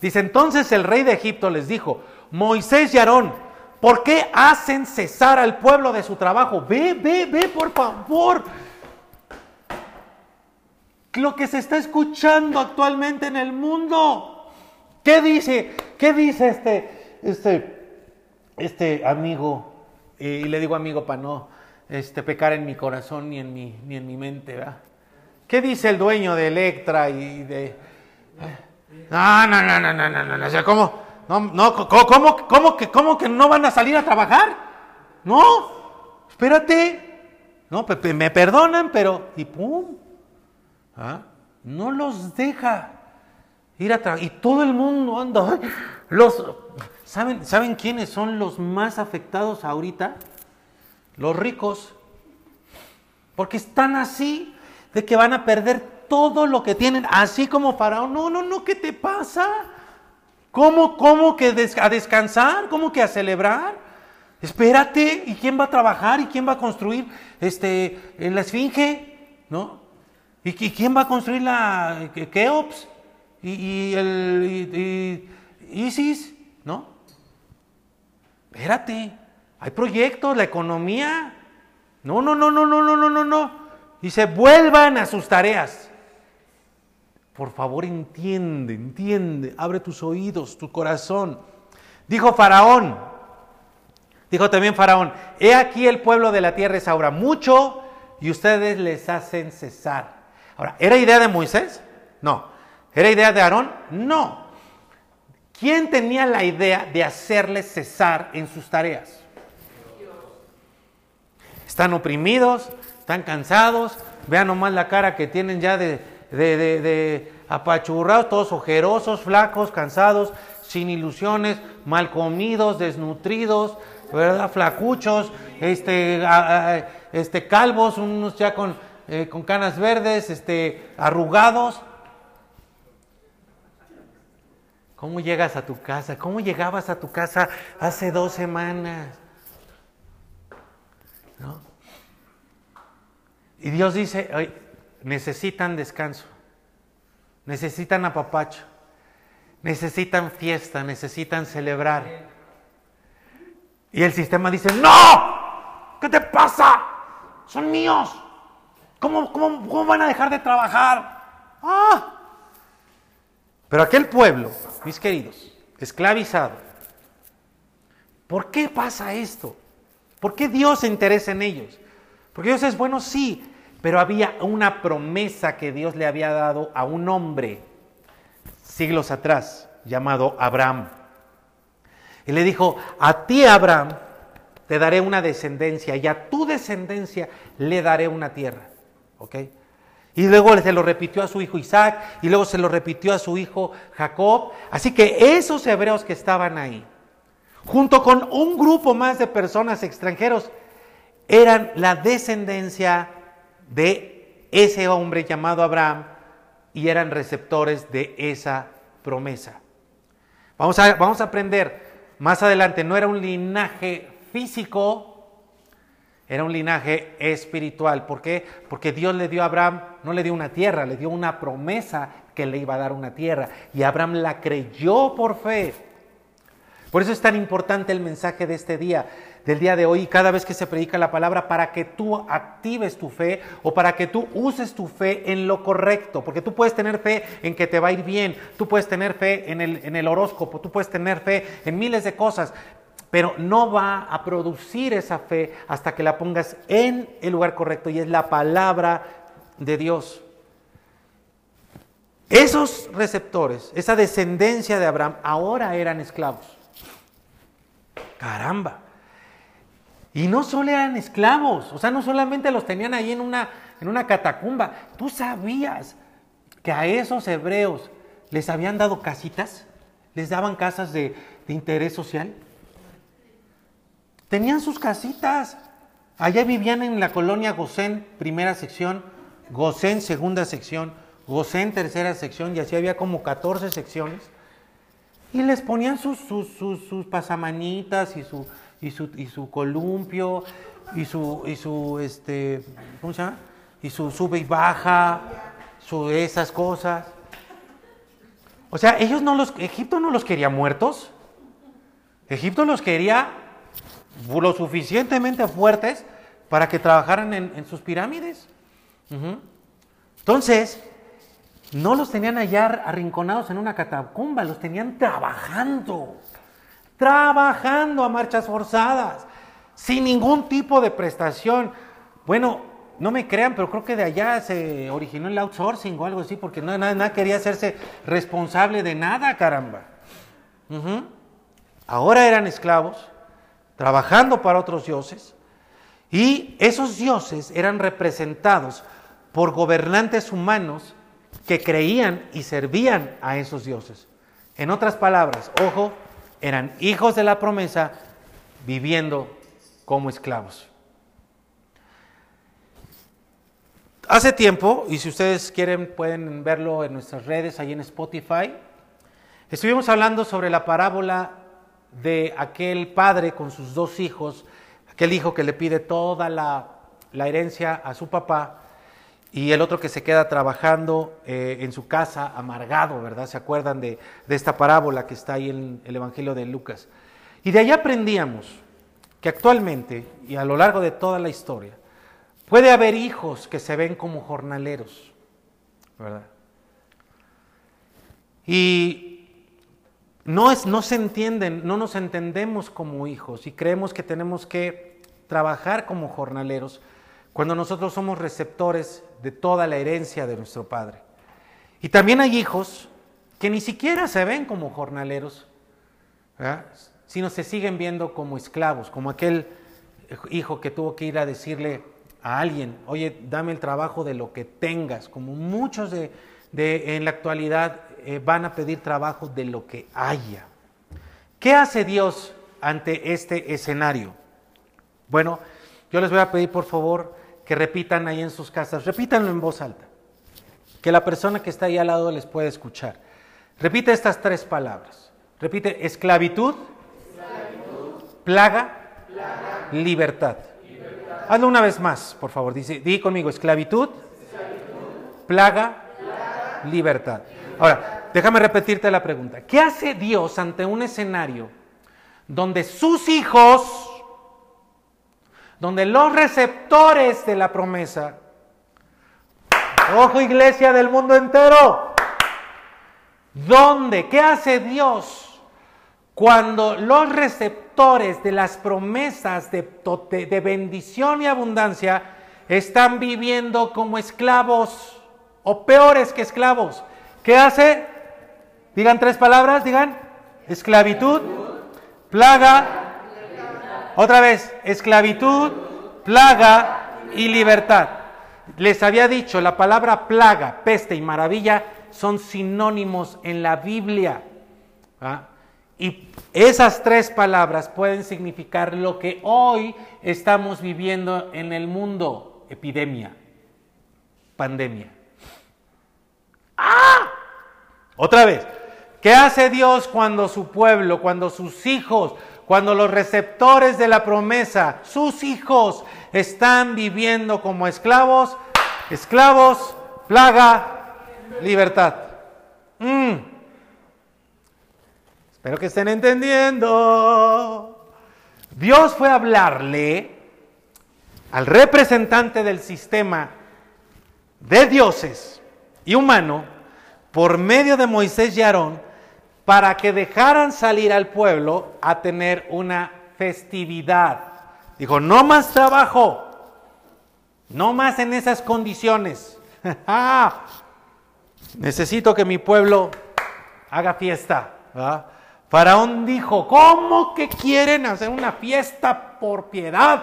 Speaker 1: Dice, entonces el rey de Egipto les dijo, Moisés y Aarón, ¿por qué hacen cesar al pueblo de su trabajo? Ve, ve, ve, por favor. Lo que se está escuchando actualmente en el mundo. ¿Qué dice? ¿Qué dice este, este, este amigo? Y le digo amigo para no este, pecar en mi corazón ni en mi, ni en mi mente, ¿verdad? ¿Qué dice el dueño de Electra y de... No, no, no, no, no, no, no, no, ¿cómo, no, no, ¿cómo, cómo, que, ¿cómo que no van a salir a trabajar? No, espérate. No, me perdonan, pero... Y pum. ¿Ah? No los deja ir a trabajar. Y todo el mundo anda... Los, ¿saben, ¿Saben quiénes son los más afectados ahorita? Los ricos. Porque están así de que van a perder todo lo que tienen, así como Faraón. No, no, no, ¿qué te pasa? ¿Cómo, cómo que a descansar? ¿Cómo que a celebrar? Espérate, ¿y quién va a trabajar? ¿Y quién va a construir este, la esfinge? ¿No? ¿Y, quién va a construir la Keops? ¿Y, el Isis? ¿No? Espérate, hay proyectos, la economía. No, no, no, no, no, no, no, no, no. Dice, vuelvan a sus tareas. Por favor, entiende, entiende, abre tus oídos, tu corazón. Dijo Faraón, dijo también Faraón, he aquí el pueblo de la tierra es ahora mucho y ustedes les hacen cesar. Ahora, ¿era idea de Moisés? No. ¿Era idea de Aarón? No. ¿Quién tenía la idea de hacerles cesar en sus tareas? Están oprimidos, están cansados, vean nomás la cara que tienen ya de, de, apachurrados, todos ojerosos, flacos, cansados, sin ilusiones, mal comidos, desnutridos, ¿verdad? Flacuchos, este, este, calvos, unos ya con, eh, con canas verdes, este, arrugados. ¿Cómo llegas a tu casa? ¿Cómo llegabas a tu casa hace dos semanas? ¿No? Y Dios dice, necesitan descanso, necesitan apapacho, necesitan fiesta, necesitan celebrar. Y el sistema dice, no, ¿qué te pasa? Son míos. ¿Cómo, cómo, van a dejar de trabajar? Ah. Pero aquel pueblo, mis queridos, esclavizado, ¿por qué pasa esto? ¿Por qué Dios se interesa en ellos? Porque Dios es bueno, sí, pero había una promesa que Dios le había dado a un hombre siglos atrás, llamado Abraham. Y le dijo, a ti Abraham te daré una descendencia y a tu descendencia le daré una tierra. Y luego se lo repitió a su hijo Isaac y luego se lo repitió a su hijo Jacob. Así que esos hebreos que estaban ahí, junto con un grupo más de personas extranjeros, eran la descendencia de ese hombre llamado Abraham y eran receptores de esa promesa. Vamos a, vamos a aprender más adelante, no era un linaje físico, era un linaje espiritual. ¿Por qué? Porque Dios le dio a Abraham, no le dio una tierra, le dio una promesa que le iba a dar una tierra. Y Abraham la creyó por fe. Por eso es tan importante el mensaje de este día del día de hoy cada vez que se predica la palabra para que tú actives tu fe o para que tú uses tu fe en lo correcto. Porque tú puedes tener fe en que te va a ir bien, tú puedes tener fe en el, en el horóscopo, tú puedes tener fe en miles de cosas, pero no va a producir esa fe hasta que la pongas en el lugar correcto y es la palabra de Dios. Esos receptores, esa descendencia de Abraham, ahora eran esclavos. Caramba. Y no solo eran esclavos, o sea, no solamente los tenían ahí en una, en una catacumba. ¿Tú sabías que a esos hebreos les habían dado casitas? ¿Les daban casas de, interés social? Tenían sus casitas. Allá vivían en la colonia Gosén, primera sección, Gosén, segunda sección, Gosén, tercera sección, y así había como 14 secciones. Y les ponían sus, sus, sus pasamanitas y su, y su, y su columpio, y su, y su, este, ¿cómo se llama? Y su sube y baja, su, esas cosas. O sea, ellos no los, Egipto no los quería muertos. Egipto los quería lo suficientemente fuertes para que trabajaran en, sus pirámides. Entonces, no los tenían allá arrinconados en una catacumba, los tenían trabajando, trabajando a marchas forzadas, sin ningún tipo de prestación. Bueno, no me crean, pero creo que de allá se originó el outsourcing o algo así, porque nada, quería hacerse responsable de nada, caramba. Ahora eran esclavos, trabajando para otros dioses, y esos dioses eran representados por gobernantes humanos que creían y servían a esos dioses. En otras palabras, ojo, eran hijos de la promesa viviendo como esclavos. Hace tiempo, y si ustedes quieren pueden verlo en nuestras redes, ahí en Spotify, estuvimos hablando sobre la parábola de aquel padre con sus dos hijos, aquel hijo que le pide toda la, herencia a su papá y el otro que se queda trabajando eh, en su casa amargado, ¿verdad? ¿Se acuerdan de, esta parábola que está ahí en el Evangelio de Lucas? Y de ahí aprendíamos que actualmente y a lo largo de toda la historia, Puede haber hijos que se ven como jornaleros, ¿verdad? Y no, es, no se entienden, no nos entendemos como hijos y creemos que tenemos que trabajar como jornaleros cuando nosotros somos receptores de toda la herencia de nuestro Padre. Y también hay hijos que ni siquiera se ven como jornaleros, sino se siguen viendo como esclavos, como aquel hijo que tuvo que ir a decirle a alguien, oye, dame el trabajo de lo que tengas, como muchos de, en la actualidad eh, van a pedir trabajo de lo que haya. ¿Qué hace Dios ante este escenario? Bueno, yo les voy a pedir por favor que repitan ahí en sus casas, repítanlo en voz alta, que la persona que está ahí al lado les pueda escuchar. Repite estas tres palabras. Repite esclavitud, plaga, libertad. Hazlo una vez más, por favor. Dice, di conmigo, esclavitud, plaga, libertad. Ahora, déjame repetirte la pregunta. ¿Qué hace Dios ante un escenario donde sus hijos, donde los receptores de la promesa, ojo iglesia del mundo entero, ¿dónde? ¿Qué hace Dios cuando los receptores de las promesas de, de, bendición y abundancia están viviendo como esclavos o peores que esclavos. ¿Qué hace? Digan tres palabras, digan. Esclavitud, plaga. Otra vez, esclavitud, plaga y libertad. Les había dicho, la palabra plaga, peste y maravilla son sinónimos en la Biblia. Y esas tres palabras pueden significar lo que hoy estamos viviendo en el mundo, epidemia, pandemia. ¡Ah! Otra vez, ¿qué hace Dios cuando su pueblo, cuando sus hijos, cuando los receptores de la promesa, sus hijos, están viviendo como esclavos? Esclavos, plaga, libertad. Mm. Espero que estén entendiendo. Dios fue a hablarle al representante del sistema de dioses y humano por medio de Moisés y Aarón para que dejaran salir al pueblo a tener una festividad. Dijo, no más trabajo, no más en esas condiciones. (laughs) Necesito que mi pueblo haga fiesta. Faraón dijo, ¿cómo que quieren hacer una fiesta por piedad?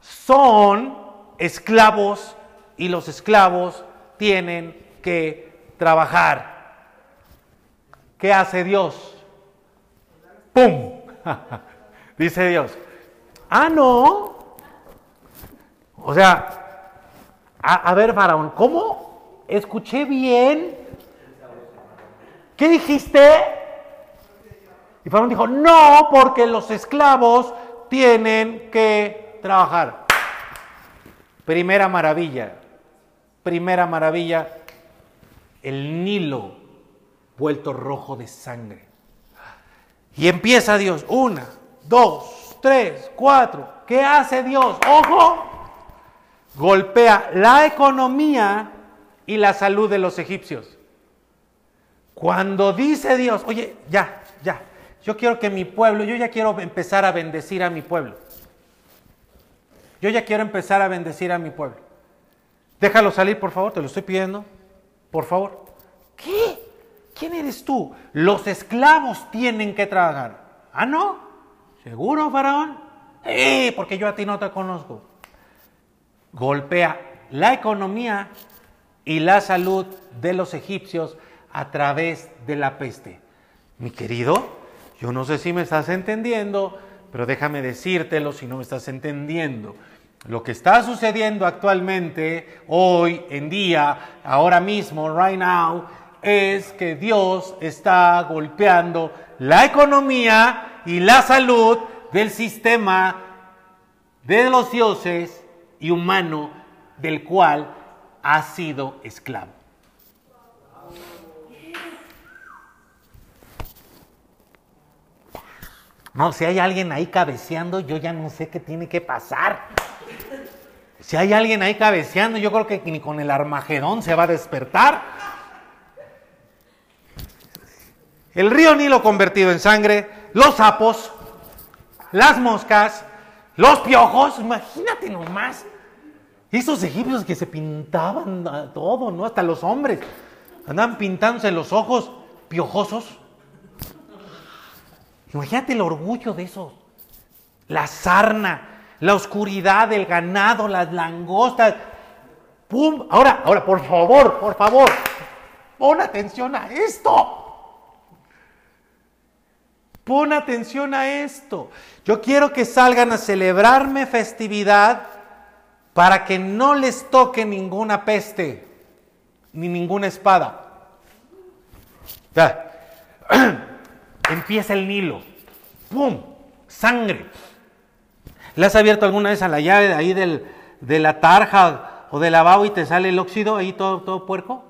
Speaker 1: Son esclavos y los esclavos tienen que trabajar. ¿Qué hace Dios? ¡Pum! (laughs) Dice Dios. Ah, no. O sea, a, ver, Faraón, ¿cómo? ¿Escuché bien? ¿Qué dijiste? Y Faraón dijo, no, porque los esclavos tienen que trabajar. Primera maravilla, primera maravilla, el Nilo vuelto rojo de sangre. Y empieza Dios, una, dos, tres, cuatro. ¿Qué hace Dios? Ojo, golpea la economía y la salud de los egipcios. Cuando dice Dios, oye, ya, ya, yo quiero que mi pueblo, yo ya quiero empezar a bendecir a mi pueblo. Yo ya quiero empezar a bendecir a mi pueblo. Déjalo salir, por favor, te lo estoy pidiendo. Por favor. ¿Qué? ¿Quién eres tú? Los esclavos tienen que trabajar. ¿Ah, no? ¿Seguro, faraón? Eh, porque yo a ti no te conozco. Golpea la economía y la salud de los egipcios a través de la peste. Mi querido, yo no sé si me estás entendiendo, pero déjame decírtelo si no me estás entendiendo. Lo que está sucediendo actualmente, hoy en día, ahora mismo, right now, es que Dios está golpeando la economía y la salud del sistema de los dioses y humano del cual ha sido esclavo. No, si hay alguien ahí cabeceando, yo ya no sé qué tiene que pasar. Si hay alguien ahí cabeceando, yo creo que ni con el Armagedón se va a despertar. El río Nilo convertido en sangre, los sapos, las moscas, los piojos, imagínate nomás. Esos egipcios que se pintaban todo, ¿no? Hasta los hombres. Andaban pintándose los ojos piojosos. Imagínate el orgullo de esos. La sarna, la oscuridad, el ganado, las langostas. ¡Pum! Ahora, ahora, por favor, por favor, pon atención a esto. Pon atención a esto. Yo quiero que salgan a celebrarme festividad para que no les toque ninguna peste ni ninguna espada. Ya. (clears throat) Empieza el Nilo. ¡Pum! Sangre. ¿Le has abierto alguna vez a la llave de ahí del, de la tarja o del lavabo y te sale el óxido ahí todo, todo puerco?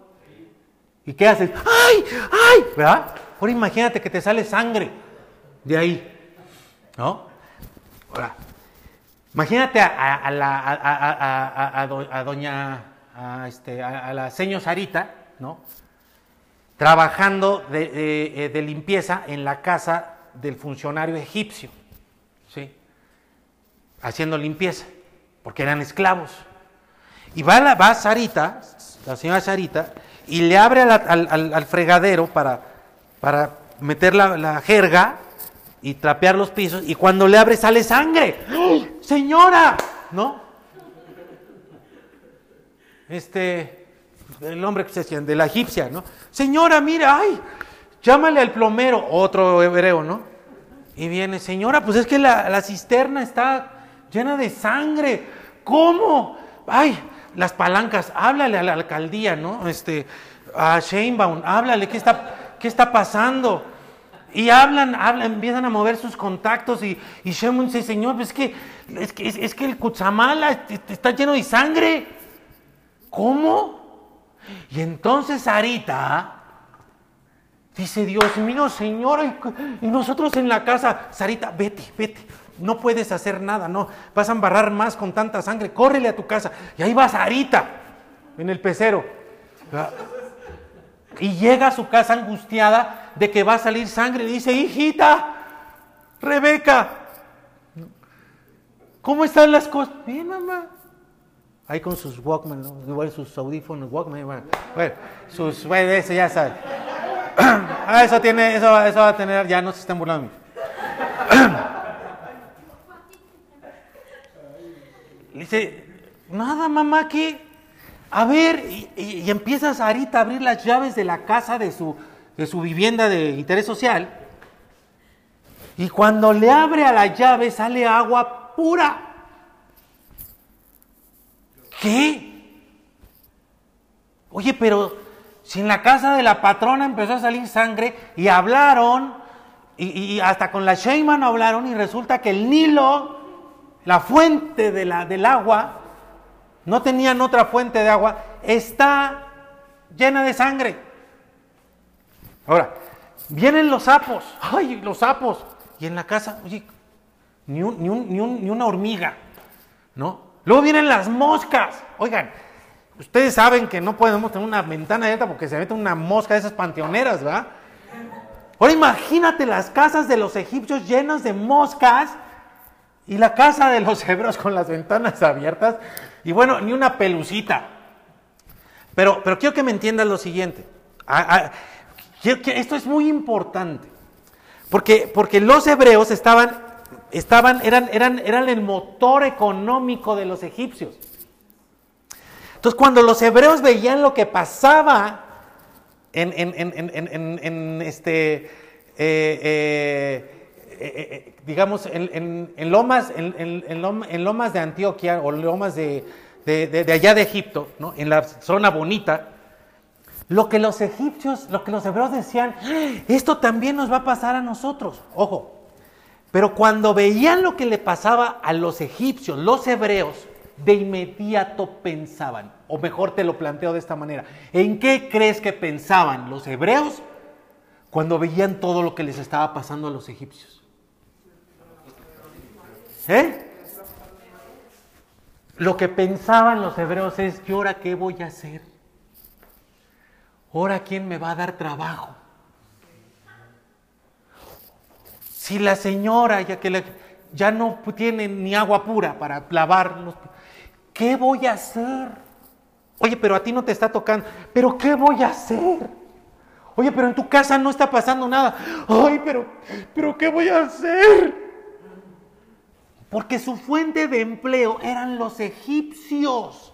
Speaker 1: ¿Y qué haces? ¡Ay! ¡Ay! ¿Verdad? Ahora imagínate que te sale sangre de ahí. ¿No? Ahora, imagínate a, la, a, doña, a, este, la señora Sarita, ¿no? Trabajando de, de limpieza en la casa del funcionario egipcio. ¿Sí? haciendo limpieza, porque eran esclavos. Y va, la, va Sarita, la señora Sarita, y le abre al, fregadero para, para meter la, jerga y trapear los pisos, y cuando le abre sale sangre. ¡Señora! ¿No? Este, el hombre que se decía, de la egipcia, ¿no? Señora, mira, ay, llámale al plomero, otro hebreo, ¿no? Y viene, señora, pues es que la, la cisterna está llena de sangre. ¿Cómo? Ay, las palancas, háblale a la alcaldía, ¿no? Este, a Sheinbaum, háblale, ¿qué está, qué está pasando? Y hablan, hablan, empiezan a mover sus contactos y, y Sheinbaum dice, Señor, es que, es que, es, que el Cuchamala está lleno de sangre. ¿Cómo? Y entonces Sarita dice, Dios mío, Señor, y nosotros en la casa, Sarita, vete, vete no puedes hacer nada, no, vas a embarrar más con tanta sangre, córrele a tu casa. Y ahí va Sarita, en el pecero. Y llega a su casa angustiada de que va a salir sangre. Y dice, hijita, Rebeca, ¿cómo están las cosas? Bien, mamá. Ahí con sus Walkman, igual sus audífonos Walkman, bueno, sus, bueno, ese ya sabe. (clears throat) ah, eso tiene, eso, eso va a tener, ya no se estén burlando. (clears throat) Dice, nada mamá, aquí, A ver, y, empieza Sarita a abrir las llaves de la casa de su, de su vivienda de interés social. Y cuando le abre a la llave sale agua pura. ¿Qué? Oye, pero si en la casa de la patrona empezó a salir sangre y hablaron, y, hasta con la Sheyman hablaron, y resulta que el Nilo la fuente de la, del agua, no tenían otra fuente de agua, está llena de sangre. Ahora, vienen los sapos. ¡Ay, los sapos! Y en la casa, oye, ni, una hormiga, ¿no? Luego vienen las moscas. Oigan, ustedes saben que no podemos tener una ventana abierta porque se mete una mosca de esas panteoneras, ¿verdad? Ahora imagínate las casas de los egipcios llenas de moscas y la casa de los hebreos con las ventanas abiertas y bueno, ni una pelucita. Pero, pero quiero que me entiendas lo siguiente. Ah, ah, esto es muy importante. Porque, porque los hebreos estaban, estaban eran, eran, eran el motor económico de los egipcios. Entonces, cuando los hebreos veían lo que pasaba en, en, este, eh, eh, eh, digamos, en, lomas, en, lomas de Antioquia o lomas de, de, allá de Egipto, ¿no? en la zona bonita, lo que los egipcios, lo que los hebreos decían, esto también nos va a pasar a nosotros. Ojo, pero cuando veían lo que le pasaba a los egipcios, los hebreos, de inmediato pensaban, o mejor te lo planteo de esta manera, ¿en qué crees que pensaban los hebreos cuando veían todo lo que les estaba pasando a los egipcios? ¿Eh? Lo que pensaban los hebreos es, ¿y ahora qué voy a hacer? ¿Ahora quién me va a dar trabajo? Si la señora ya que ya no tiene ni agua pura para lavar los, ¿qué voy a hacer? Oye, pero a ti no te está tocando, pero ¿qué voy a hacer? Oye, pero en tu casa no está pasando nada. Ay, pero, pero ¿qué voy a hacer? Porque su fuente de empleo eran los egipcios.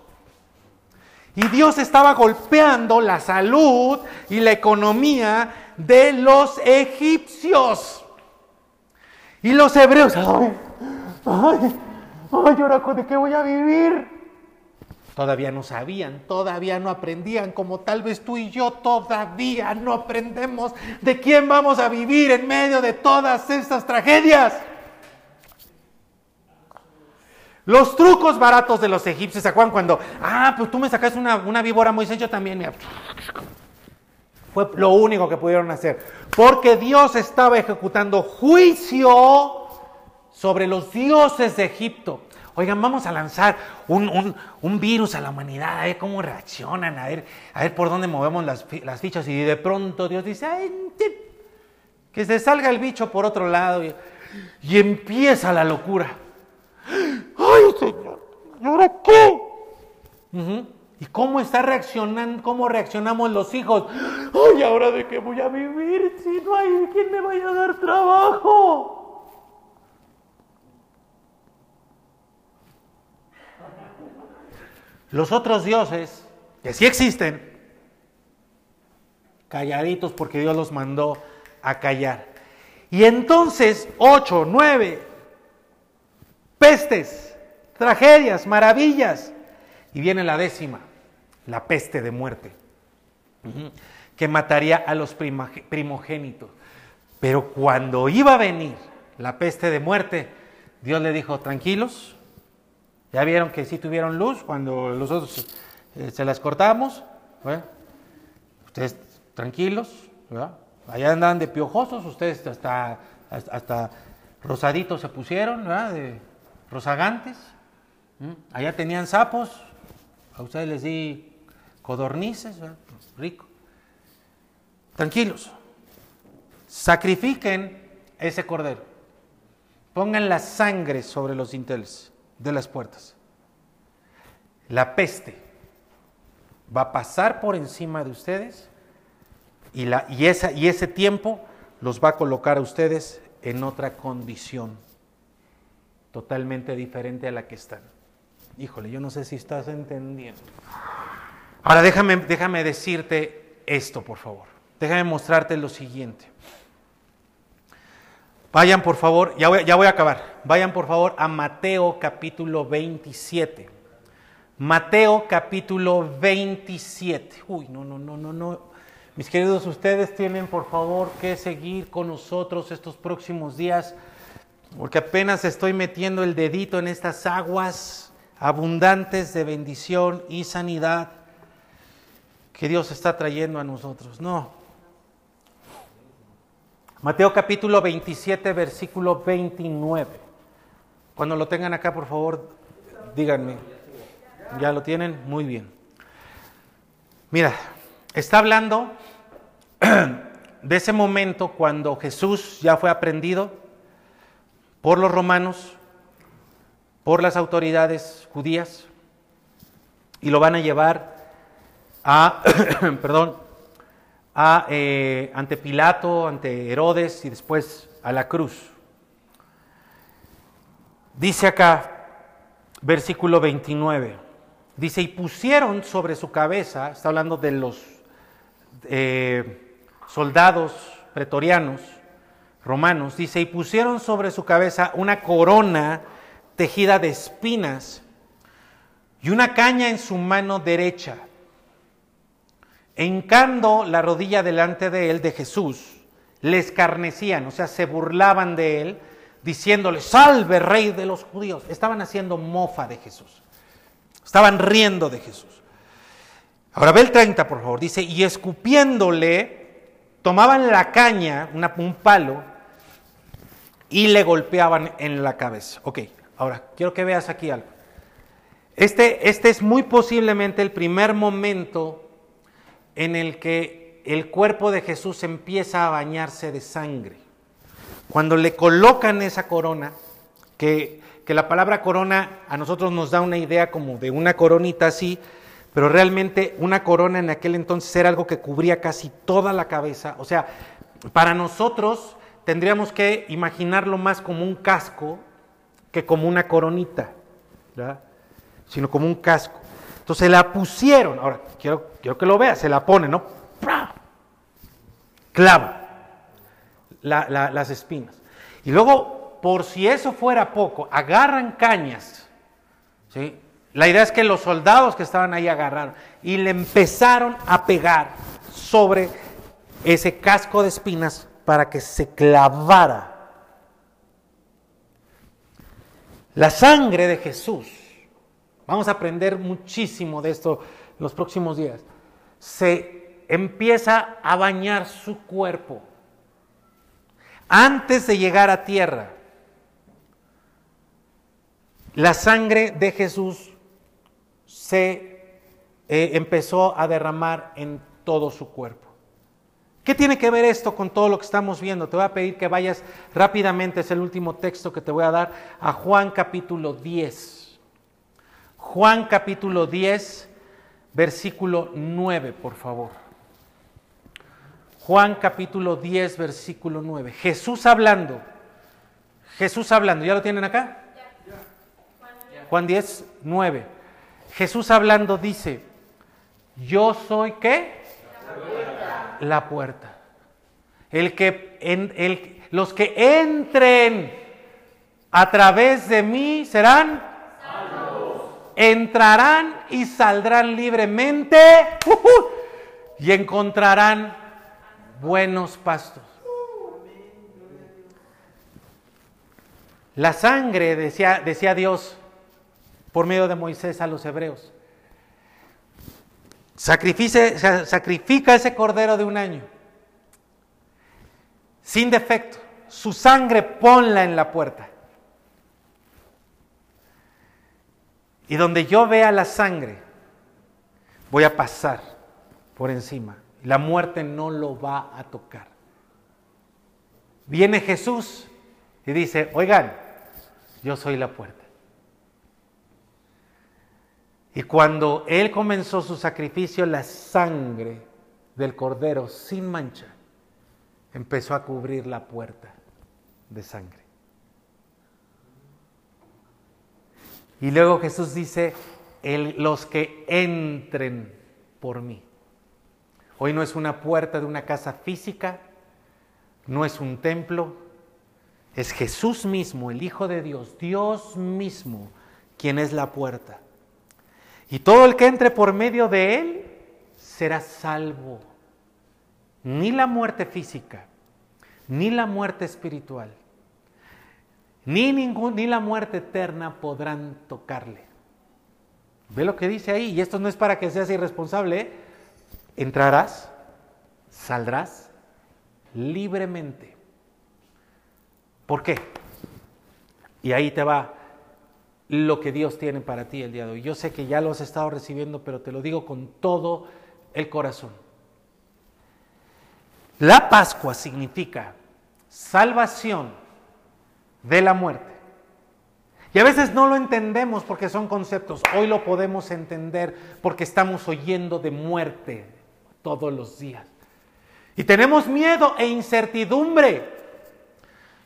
Speaker 1: Y Dios estaba golpeando la salud y la economía de los egipcios. Y los hebreos, ay, ay, ay, de qué voy a vivir. Todavía no sabían, todavía no aprendían, como tal vez tú y yo todavía no aprendemos de quién vamos a vivir en medio de todas estas tragedias. Los trucos baratos de los egipcios, ¿se acuerdan cuando, ah, pues tú me sacaste una, una víbora, Moisés, yo también. Fue lo único que pudieron hacer. Porque Dios estaba ejecutando juicio sobre los dioses de Egipto. Oigan, vamos a lanzar un, virus a la humanidad, a ver cómo reaccionan, a ver, a ver por dónde movemos las, las fichas. Y de pronto Dios dice, Ay, que se salga el bicho por otro lado. y empieza la locura. ¡Ay, Señor! ¿Y ahora qué? ¿Y cómo está reaccionando? ¿Cómo reaccionamos los hijos? ¡Ay, ahora de qué voy a vivir si no hay quien me vaya a dar trabajo! Los otros dioses, que sí existen, calladitos porque Dios los mandó a callar. Y entonces, ocho, nueve, pestes, tragedias, maravillas. Y viene la décima, la peste de muerte, que mataría a los primogénitos. Pero cuando iba a venir la peste de muerte, Dios le dijo, tranquilos, ya vieron que sí tuvieron luz cuando los otros eh, se las cortamos, ustedes tranquilos, allá andan de piojosos, ustedes hasta, hasta, rosaditos se pusieron, ¿verdad? De, rozagantes. Allá tenían sapos, a ustedes les di codornices, rico. Tranquilos, sacrifiquen ese cordero, pongan la sangre sobre los dinteles de las puertas. La peste va a pasar por encima de ustedes y, esa, y ese tiempo los va a colocar a ustedes en otra condición totalmente diferente a la que están. Híjole, yo no sé si estás entendiendo. Ahora déjame, déjame decirte esto, por favor. Déjame mostrarte lo siguiente. Vayan, por favor, ya voy, ya voy a acabar. Vayan, por favor, a Mateo capítulo 27. Mateo capítulo 27. Uy, no, no, no, no, no. Mis queridos, ustedes tienen, por favor, que seguir con nosotros estos próximos días porque apenas estoy metiendo el dedito en estas aguas abundantes de bendición y sanidad que Dios está trayendo a nosotros. No, Mateo capítulo 27, versículo 29. Cuando lo tengan acá, por favor, díganme. ¿Ya lo tienen? Muy bien. Mira, está hablando (clears throat) de ese momento cuando Jesús ya fue aprendido por los romanos, por las autoridades judías, y lo van a llevar a, (clears throat) perdón, a, eh, ante Pilato, ante Herodes y después a la cruz. Dice acá, versículo 29, dice, y pusieron sobre su cabeza, está hablando de los eh, soldados pretorianos, romanos, dice, y pusieron sobre su cabeza una corona tejida de espinas y una caña en su mano derecha. Encando la rodilla delante de él, de Jesús, le escarnecían, o sea, se burlaban de él, diciéndole, salve rey de los judíos. Estaban haciendo mofa de Jesús. Estaban riendo de Jesús. Ahora ve el 30, por favor. Dice, y escupiéndole, tomaban la caña, un palo, y le golpeaban en la cabeza. Ok, ahora quiero que veas aquí algo. Este, este es muy posiblemente el primer momento en el que el cuerpo de Jesús empieza a bañarse de sangre. Cuando le colocan esa corona, que, que la palabra corona a nosotros nos da una idea como de una coronita así, pero realmente una corona en aquel entonces era algo que cubría casi toda la cabeza. O sea, para nosotros tendríamos que imaginarlo más como un casco que como una coronita, sino como un casco. Entonces la pusieron, ahora quiero, quiero que lo veas, se la pone, ¿no? Clava las espinas. Y luego, por si eso fuera poco, agarran cañas, ¿sí? La idea es que los soldados que estaban ahí agarraron y le empezaron a pegar sobre ese casco de espinas para que se clavara. La sangre de Jesús, vamos a aprender muchísimo de esto en los próximos días, se empieza a bañar su cuerpo antes de llegar a tierra. La sangre de Jesús se eh, empezó a derramar en todo su cuerpo. ¿Qué tiene que ver esto con todo lo que estamos viendo? Te voy a pedir que vayas rápidamente, es el último texto que te voy a dar, a Juan capítulo 10. Juan capítulo 10, versículo 9, por favor. Juan capítulo 10, versículo 9. Jesús hablando. Jesús hablando. ¿Ya lo tienen acá? Juan 10, 9. Jesús hablando dice, yo soy qué? La puerta. El que, los que entren a través de mí serán. Entrarán y saldrán libremente y encontrarán buenos pastos. La sangre, decía, decía Dios, por medio de Moisés a los hebreos. Sacrifica ese cordero de un año, sin defecto. Su sangre ponla en la puerta. Y donde yo vea la sangre, voy a pasar por encima. La muerte no lo va a tocar. Viene Jesús y dice, oigan, yo soy la puerta. Y cuando él comenzó su sacrificio, la sangre del cordero sin mancha empezó a cubrir la puerta de sangre. Y luego Jesús dice, los que entren por mí. Hoy no es una puerta de una casa física, no es un templo, es Jesús mismo, el Hijo de Dios, Dios mismo, quien es la puerta. Y todo el que entre por medio de él será salvo. Ni la muerte física, ni la muerte espiritual, ni, ni la muerte eterna podrán tocarle. Ve lo que dice ahí, y esto no es para que seas irresponsable. ¿eh? Entrarás, saldrás libremente ¿Por qué? Y ahí te va lo que Dios tiene para ti el día de hoy. Yo sé que ya lo has estado recibiendo, pero te lo digo con todo el corazón. La Pascua significa salvación de la muerte. Y a veces no lo entendemos porque son conceptos. Hoy lo podemos entender porque estamos oyendo de muerte todos los días. Y tenemos miedo e incertidumbre.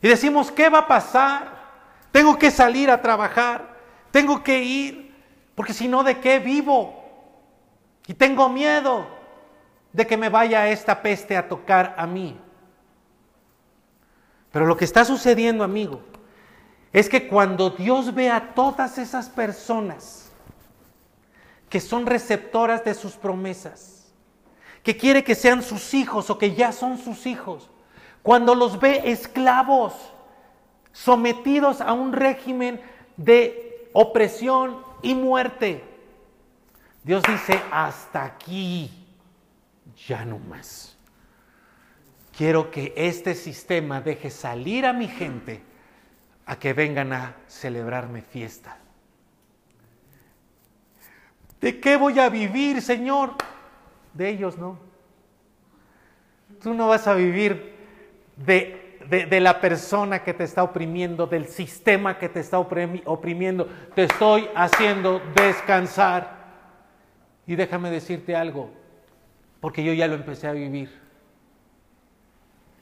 Speaker 1: Y decimos, ¿qué va a pasar? Tengo que salir a trabajar. Tengo que ir. Porque si no, ¿de qué vivo? Y tengo miedo de que me vaya esta peste a tocar a mí. Pero lo que está sucediendo, amigo, es que cuando Dios ve a todas esas personas que son receptoras de sus promesas, que quiere que sean sus hijos o que ya son sus hijos, cuando los ve esclavos, sometidos a un régimen de opresión y muerte, Dios dice, hasta aquí, ya no más. Quiero que este sistema deje salir a mi gente a que vengan a celebrarme fiesta. ¿De qué voy a vivir, Señor? De ellos no. Tú no vas a vivir de, de, la persona que te está oprimiendo, del sistema que te está oprimiendo. Te estoy haciendo descansar. Y déjame decirte algo, porque yo ya lo empecé a vivir.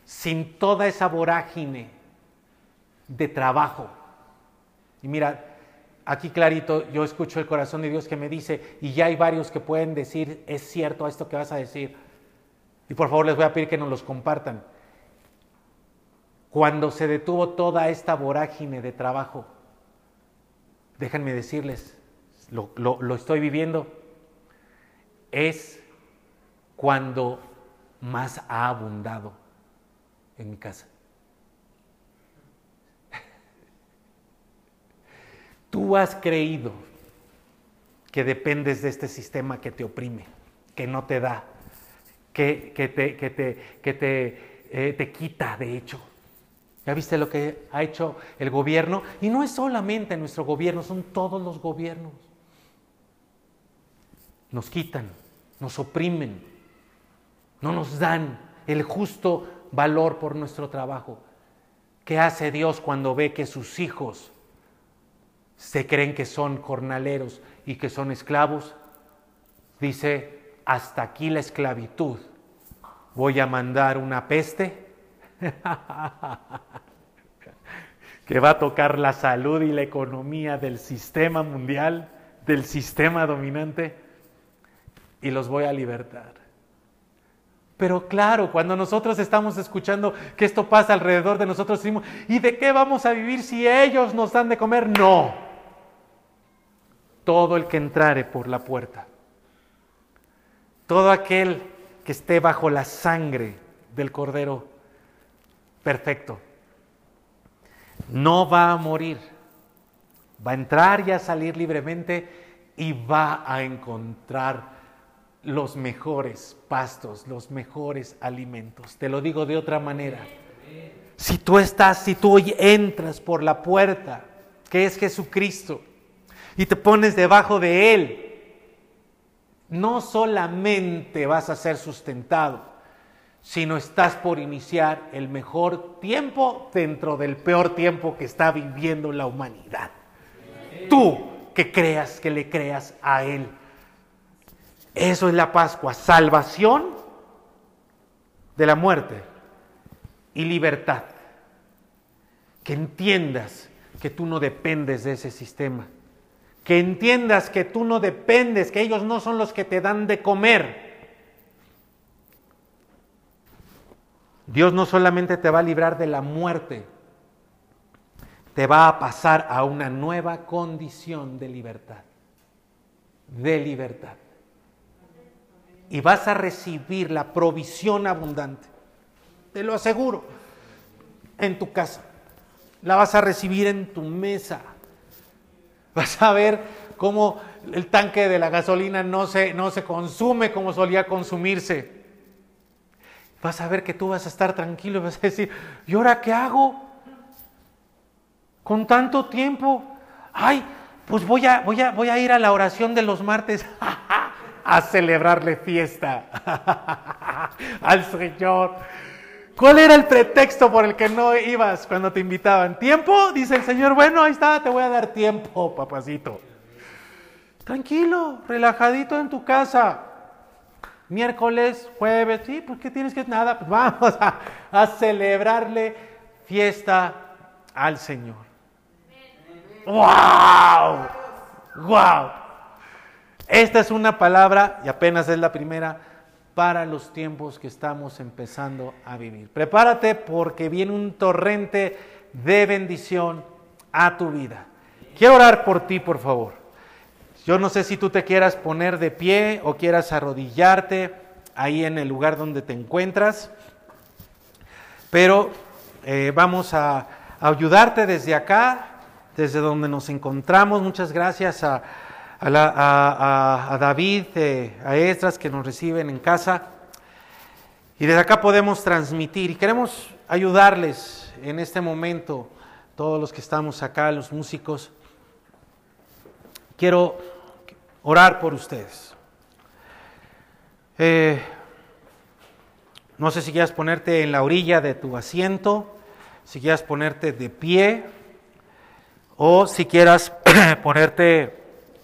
Speaker 1: Sin toda esa vorágine de trabajo. Y mira, aquí clarito yo escucho el corazón de Dios que me dice, y ya hay varios que pueden decir, es cierto esto que vas a decir. Y por favor les voy a pedir que nos los compartan. Cuando se detuvo toda esta vorágine de trabajo, déjenme decirles, lo, lo estoy viviendo, es cuando más ha abundado en mi casa. (laughs) Tú has creído que dependes de este sistema que te oprime, que no te da, que, te, que te, que te, eh, te quita, de hecho. ¿Ya viste lo que ha hecho el gobierno? Y no es solamente nuestro gobierno, son todos los gobiernos. Nos quitan, nos oprimen, no nos dan el justo valor por nuestro trabajo. ¿Qué hace Dios cuando ve que sus hijos se creen que son jornaleros y que son esclavos, dice, hasta aquí la esclavitud. Voy a mandar una peste (laughs) que va a tocar la salud y la economía del sistema mundial, del sistema dominante, y los voy a libertar. Pero claro, cuando nosotros estamos escuchando que esto pasa alrededor de nosotros, decimos, ¿y de qué vamos a vivir si ellos nos dan de comer? No todo el que entrare por la puerta. Todo aquel que esté bajo la sangre del Cordero perfecto. No va a morir. Va a entrar y a salir libremente y va a encontrar los mejores pastos, los mejores alimentos. Te lo digo de otra manera. Si tú estás, si tú entras por la puerta, que es Jesucristo, y te pones debajo de Él, no solamente vas a ser sustentado, sino estás por iniciar el mejor tiempo dentro del peor tiempo que está viviendo la humanidad. Tú que creas, que le creas a Él. Eso es la Pascua, salvación de la muerte y libertad. Que entiendas que tú no dependes de ese sistema que entiendas que tú no dependes, que ellos no son los que te dan de comer. Dios no solamente te va a librar de la muerte, te va a pasar a una nueva condición de libertad, de libertad. Y vas a recibir la provisión abundante, te lo aseguro, en tu casa. La vas a recibir en tu mesa Vas a ver cómo el tanque de la gasolina no se, no se consume como solía consumirse. Vas a ver que tú vas a estar tranquilo y vas a decir, ¿y ahora qué hago? con tanto tiempo. Ay, pues voy a, voy a, voy a ir a la oración de los martes (laughs) a celebrarle fiesta (laughs) al Señor. ¿Cuál era el pretexto por el que no ibas cuando te invitaban? ¿Tiempo? Dice el Señor, bueno, ahí está, te voy a dar tiempo, (laughs) papacito. Tranquilo, relajadito en tu casa. Miércoles, jueves, sí, pues ¿qué tienes que nada? Pues (laughs) vamos a, a celebrarle fiesta al Señor. ¡Wow! ¡Wow! Esta es una palabra, y apenas es la primera, para los tiempos que estamos empezando a vivir. Prepárate porque viene un torrente de bendición a tu vida. Quiero orar por ti, por favor. Yo no sé si tú te quieras poner de pie o quieras arrodillarte ahí en el lugar donde te encuentras, pero eh, vamos a ayudarte desde acá desde donde nos encontramos. Muchas gracias a, David, eh, a Estras que nos reciben en casa. Y desde acá podemos transmitir y queremos ayudarles en este momento, todos los que estamos acá, los músicos. Quiero orar por ustedes. Eh, no sé si quieras ponerte en la orilla de tu asiento, si quieras ponerte de pie o si quieras (clears throat) ponerte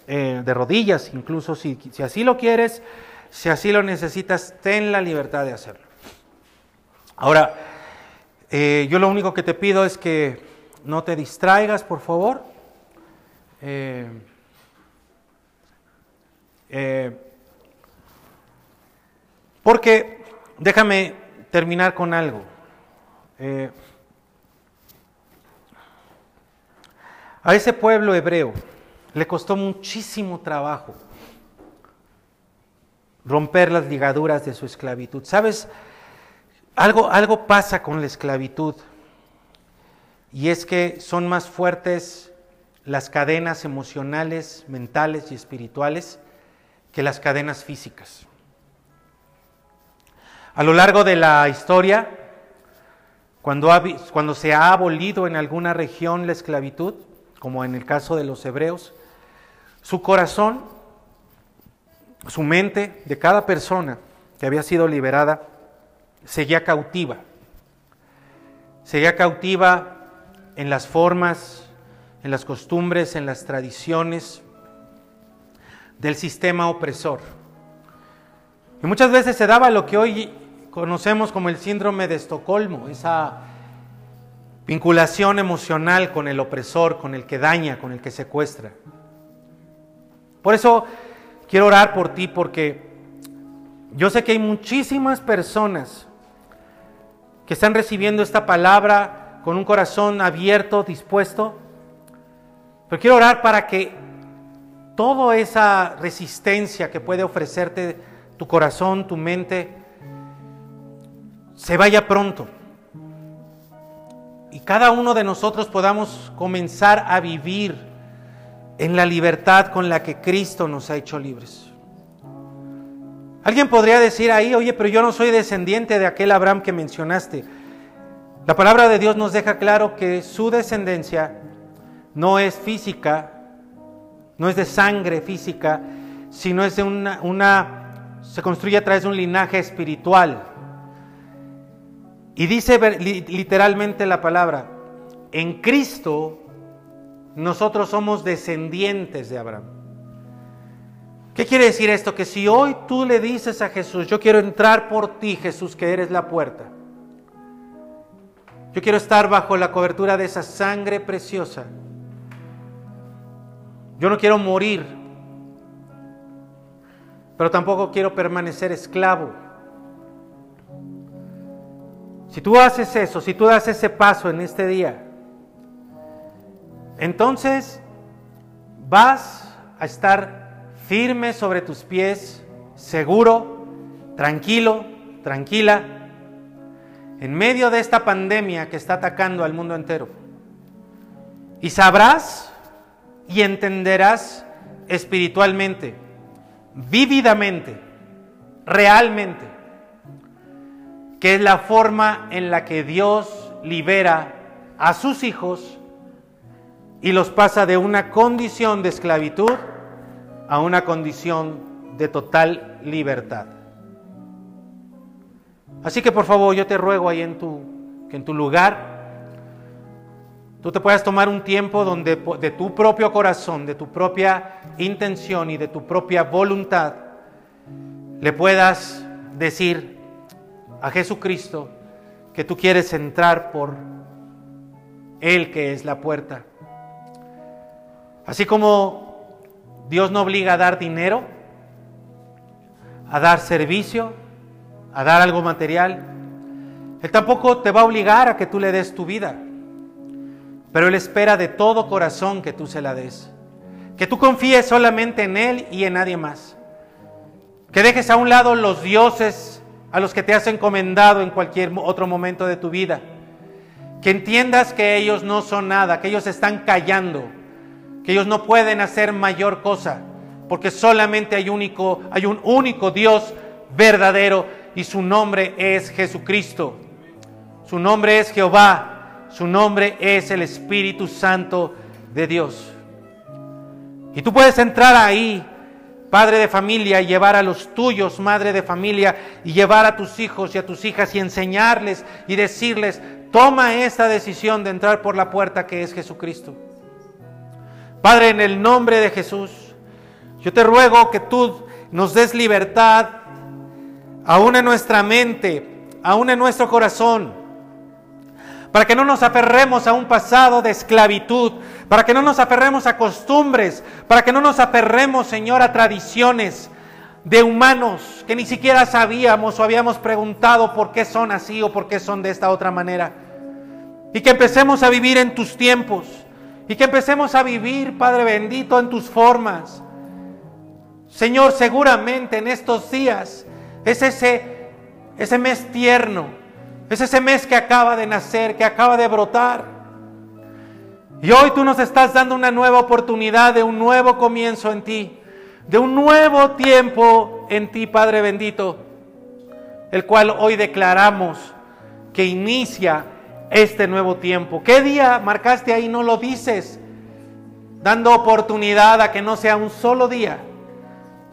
Speaker 1: eh, de rodillas, incluso si, si así lo quieres, si así lo necesitas, ten la libertad de hacerlo. Ahora, eh, yo lo único que te pido es que no te distraigas, por favor. Porque déjame terminar con algo. A ese pueblo hebreo le costó muchísimo trabajo romper las ligaduras de su esclavitud. ¿Sabes? Algo, algo pasa con la esclavitud y es que son más fuertes las cadenas emocionales, mentales y espirituales que las cadenas físicas. A lo largo de la historia, cuando, cuando se ha abolido en alguna región la esclavitud, como en el caso de los hebreos, su corazón, su mente de cada persona que había sido liberada, seguía cautiva. Seguía cautiva en las formas, en las costumbres, en las tradiciones del sistema opresor. Y muchas veces se daba lo que hoy conocemos como el síndrome de Estocolmo, esa vinculación emocional con el opresor, con el que daña, con el que secuestra. Por eso quiero orar por ti porque yo sé que hay muchísimas personas que están recibiendo esta palabra con un corazón abierto, dispuesto, pero quiero orar para que toda esa resistencia que puede ofrecerte tu corazón, tu mente, se vaya pronto y cada uno de nosotros podamos comenzar a vivir en la libertad con la que Cristo nos ha hecho libres. Alguien podría decir ahí, oye, pero yo no soy descendiente de aquel Abraham que mencionaste. La palabra de Dios nos deja claro que su descendencia no es física, no es de sangre física, sino es de una, una se construye a través de un linaje espiritual. Y dice literalmente la palabra, en Cristo nosotros somos descendientes de Abraham. ¿Qué quiere decir esto? Que si hoy tú le dices a Jesús, yo quiero entrar por ti, Jesús, que eres la puerta. Yo quiero estar bajo la cobertura de esa sangre preciosa. Yo no quiero morir, pero tampoco quiero permanecer esclavo si tú haces eso, si tú das ese paso en este día, entonces vas a estar firme sobre tus pies, seguro, tranquilo, tranquila, en medio de esta pandemia que está atacando al mundo entero. Y sabrás y entenderás espiritualmente, vívidamente, realmente, que es la forma en la que Dios libera a sus hijos y los pasa de una condición de esclavitud a una condición de total libertad. Así que por favor, yo te ruego ahí en tu, que en tu lugar tú te puedas tomar un tiempo donde de tu propio corazón, de tu propia intención y de tu propia voluntad le puedas decir a Jesucristo que tú quieres entrar por Él que es la puerta. Así como Dios no obliga a dar dinero, a dar servicio, a dar algo material, Él tampoco te va a obligar a que tú le des tu vida, pero Él espera de todo corazón que tú se la des, que tú confíes solamente en Él y en nadie más, que dejes a un lado los dioses a los que te has encomendado en cualquier otro momento de tu vida, que entiendas que ellos no son nada, que ellos están callando, que ellos no pueden hacer mayor cosa, porque solamente hay, único, hay un único Dios verdadero y su nombre es Jesucristo. Su nombre es Jehová, su nombre es el Espíritu Santo de Dios. Y tú puedes entrar ahí, padre de familia, y llevar a los tuyos, madre de familia, y llevar a tus hijos y a tus hijas y enseñarles y decirles, toma esta decisión de entrar por la puerta que es Jesucristo. Padre, en el nombre de Jesús, yo te ruego que tú nos des libertad, aún en nuestra mente, aún en nuestro corazón, para que no nos aferremos a un pasado de esclavitud, para que no nos aferremos a costumbres, para que no nos aferremos, Señor, a tradiciones de humanos que ni siquiera sabíamos o habíamos preguntado por qué son así o por qué son de esta otra manera. Y que empecemos a vivir en tus tiempos y que empecemos a vivir, Padre bendito, en tus formas. Señor, seguramente en estos días es ese, ese mes tierno, es ese mes que acaba de nacer, que acaba de brotar. Y hoy tú nos estás dando una nueva oportunidad de un nuevo comienzo en ti, de un nuevo tiempo en ti, Padre bendito, el cual hoy declaramos que inicia este nuevo tiempo. ¿Qué día marcaste ahí? No lo dices, dando oportunidad a que no sea un solo día,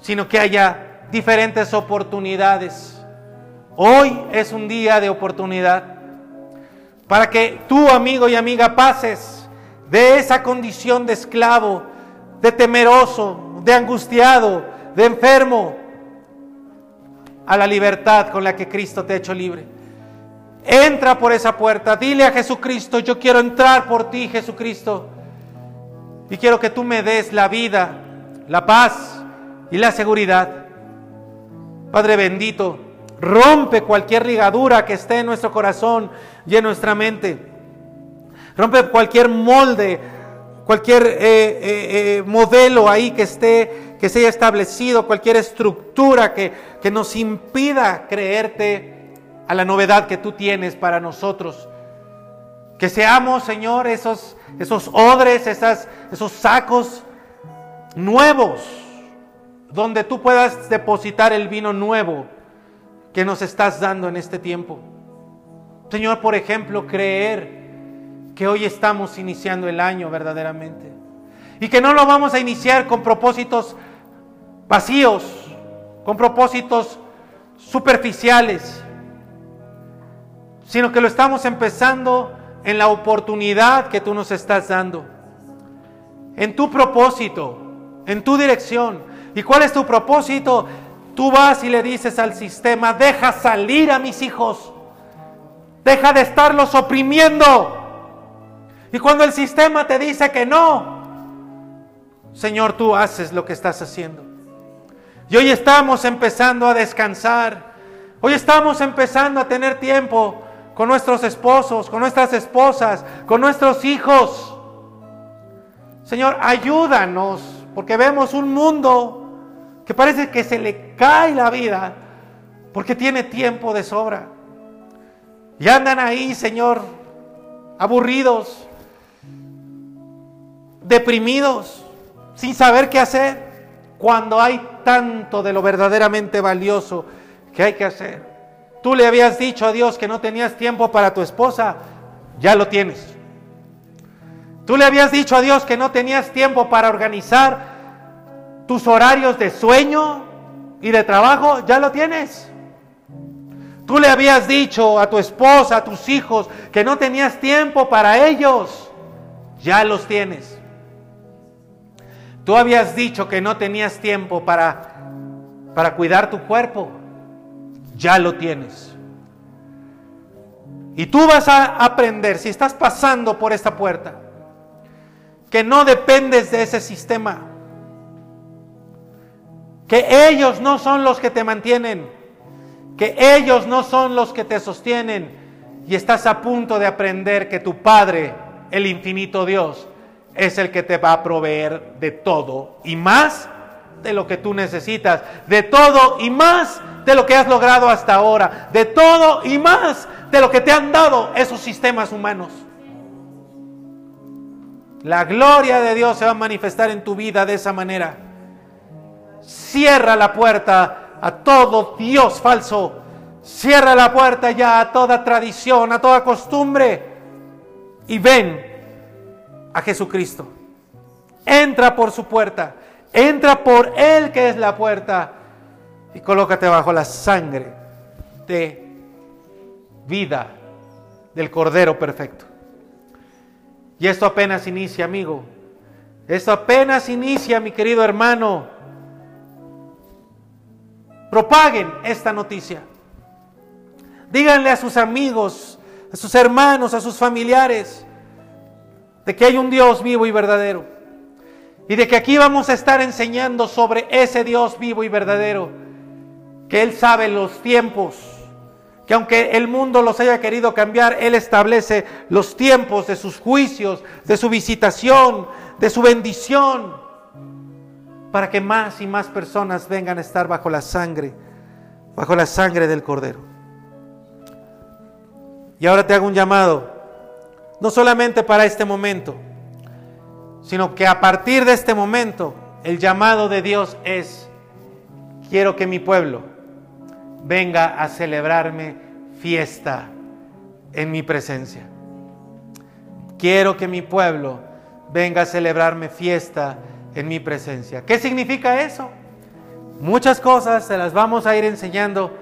Speaker 1: sino que haya diferentes oportunidades. Hoy es un día de oportunidad para que tú, amigo y amiga, pases de esa condición de esclavo, de temeroso, de angustiado, de enfermo, a la libertad con la que Cristo te ha hecho libre. Entra por esa puerta, dile a Jesucristo, yo quiero entrar por ti, Jesucristo. Y quiero que tú me des la vida, la paz y la seguridad. Padre bendito, rompe cualquier ligadura que esté en nuestro corazón y en nuestra mente. Rompe cualquier molde, cualquier eh, eh, eh, modelo ahí que esté, que se haya establecido, cualquier estructura que, que nos impida creerte a la novedad que tú tienes para nosotros. Que seamos, Señor, esos, esos odres, esos sacos nuevos, donde tú puedas depositar el vino nuevo que nos estás dando en este tiempo. Señor, por ejemplo, creer que hoy estamos iniciando el año verdaderamente. Y que no lo vamos a iniciar con propósitos vacíos, con propósitos superficiales, sino que lo estamos empezando en la oportunidad que tú nos estás dando, en tu propósito, en tu dirección. ¿Y cuál es tu propósito? Tú vas y le dices al sistema, deja salir a mis hijos, deja de estarlos oprimiendo. Y cuando el sistema te dice que no, Señor, tú haces lo que estás haciendo. Y hoy estamos empezando a descansar. Hoy estamos empezando a tener tiempo con nuestros esposos, con nuestras esposas, con nuestros hijos. Señor, ayúdanos, porque vemos un mundo que parece que se le cae la vida porque tiene tiempo de sobra. Y andan ahí, Señor, aburridos, deprimidos, sin saber qué hacer, cuando hay tanto de lo verdaderamente valioso que hay que hacer. Tú le habías dicho a Dios que no tenías tiempo para tu esposa, ya lo tienes. Tú le habías dicho a Dios que no tenías tiempo para organizar tus horarios de sueño y de trabajo, ya lo tienes. Tú le habías dicho a tu esposa, a tus hijos, que no tenías tiempo para ellos, ya los tienes. Tú habías dicho que no tenías tiempo para, para cuidar tu cuerpo, ya lo tienes. Y tú vas a aprender, si estás pasando por esta puerta, que no dependes de ese sistema, que ellos no son los que te mantienen, que ellos no son los que te sostienen, y estás a punto de aprender que tu Padre, el infinito Dios, es el que te va a proveer de todo y más de lo que tú necesitas, de todo y más de lo que has logrado hasta ahora, de todo y más de lo que te han dado esos sistemas humanos. La gloria de Dios se va a manifestar en tu vida de esa manera. Cierra la puerta a todo Dios falso. Cierra la puerta ya a toda tradición, a toda costumbre. Y ven a Jesucristo. Entra por su puerta. Entra por Él que es la puerta. Y colócate bajo la sangre de vida del Cordero Perfecto. Y esto apenas inicia, amigo. Esto apenas inicia, mi querido hermano. Propaguen esta noticia. Díganle a sus amigos, a sus hermanos, a sus familiares, de que hay un Dios vivo y verdadero. Y de que aquí vamos a estar enseñando sobre ese Dios vivo y verdadero. Que Él sabe los tiempos que aunque el mundo los haya querido cambiar, Él establece los tiempos de sus juicios, de su visitación, de su bendición, para que más y más personas vengan a estar bajo la sangre, bajo la sangre del Cordero. Y ahora te hago un llamado, no solamente para este momento, sino que a partir de este momento el llamado de Dios es, quiero que mi pueblo, venga a celebrarme fiesta en mi presencia. Quiero que mi pueblo venga a celebrarme fiesta en mi presencia. ¿Qué significa eso? Muchas cosas se las vamos a ir enseñando,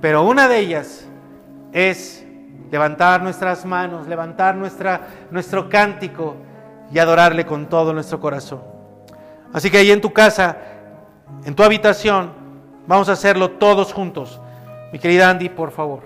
Speaker 1: pero una de ellas es levantar nuestras manos, levantar nuestra, nuestro cántico y adorarle con todo nuestro corazón. Así que ahí en tu casa, en tu habitación, vamos a hacerlo todos juntos. Mi querida Andy, por favor.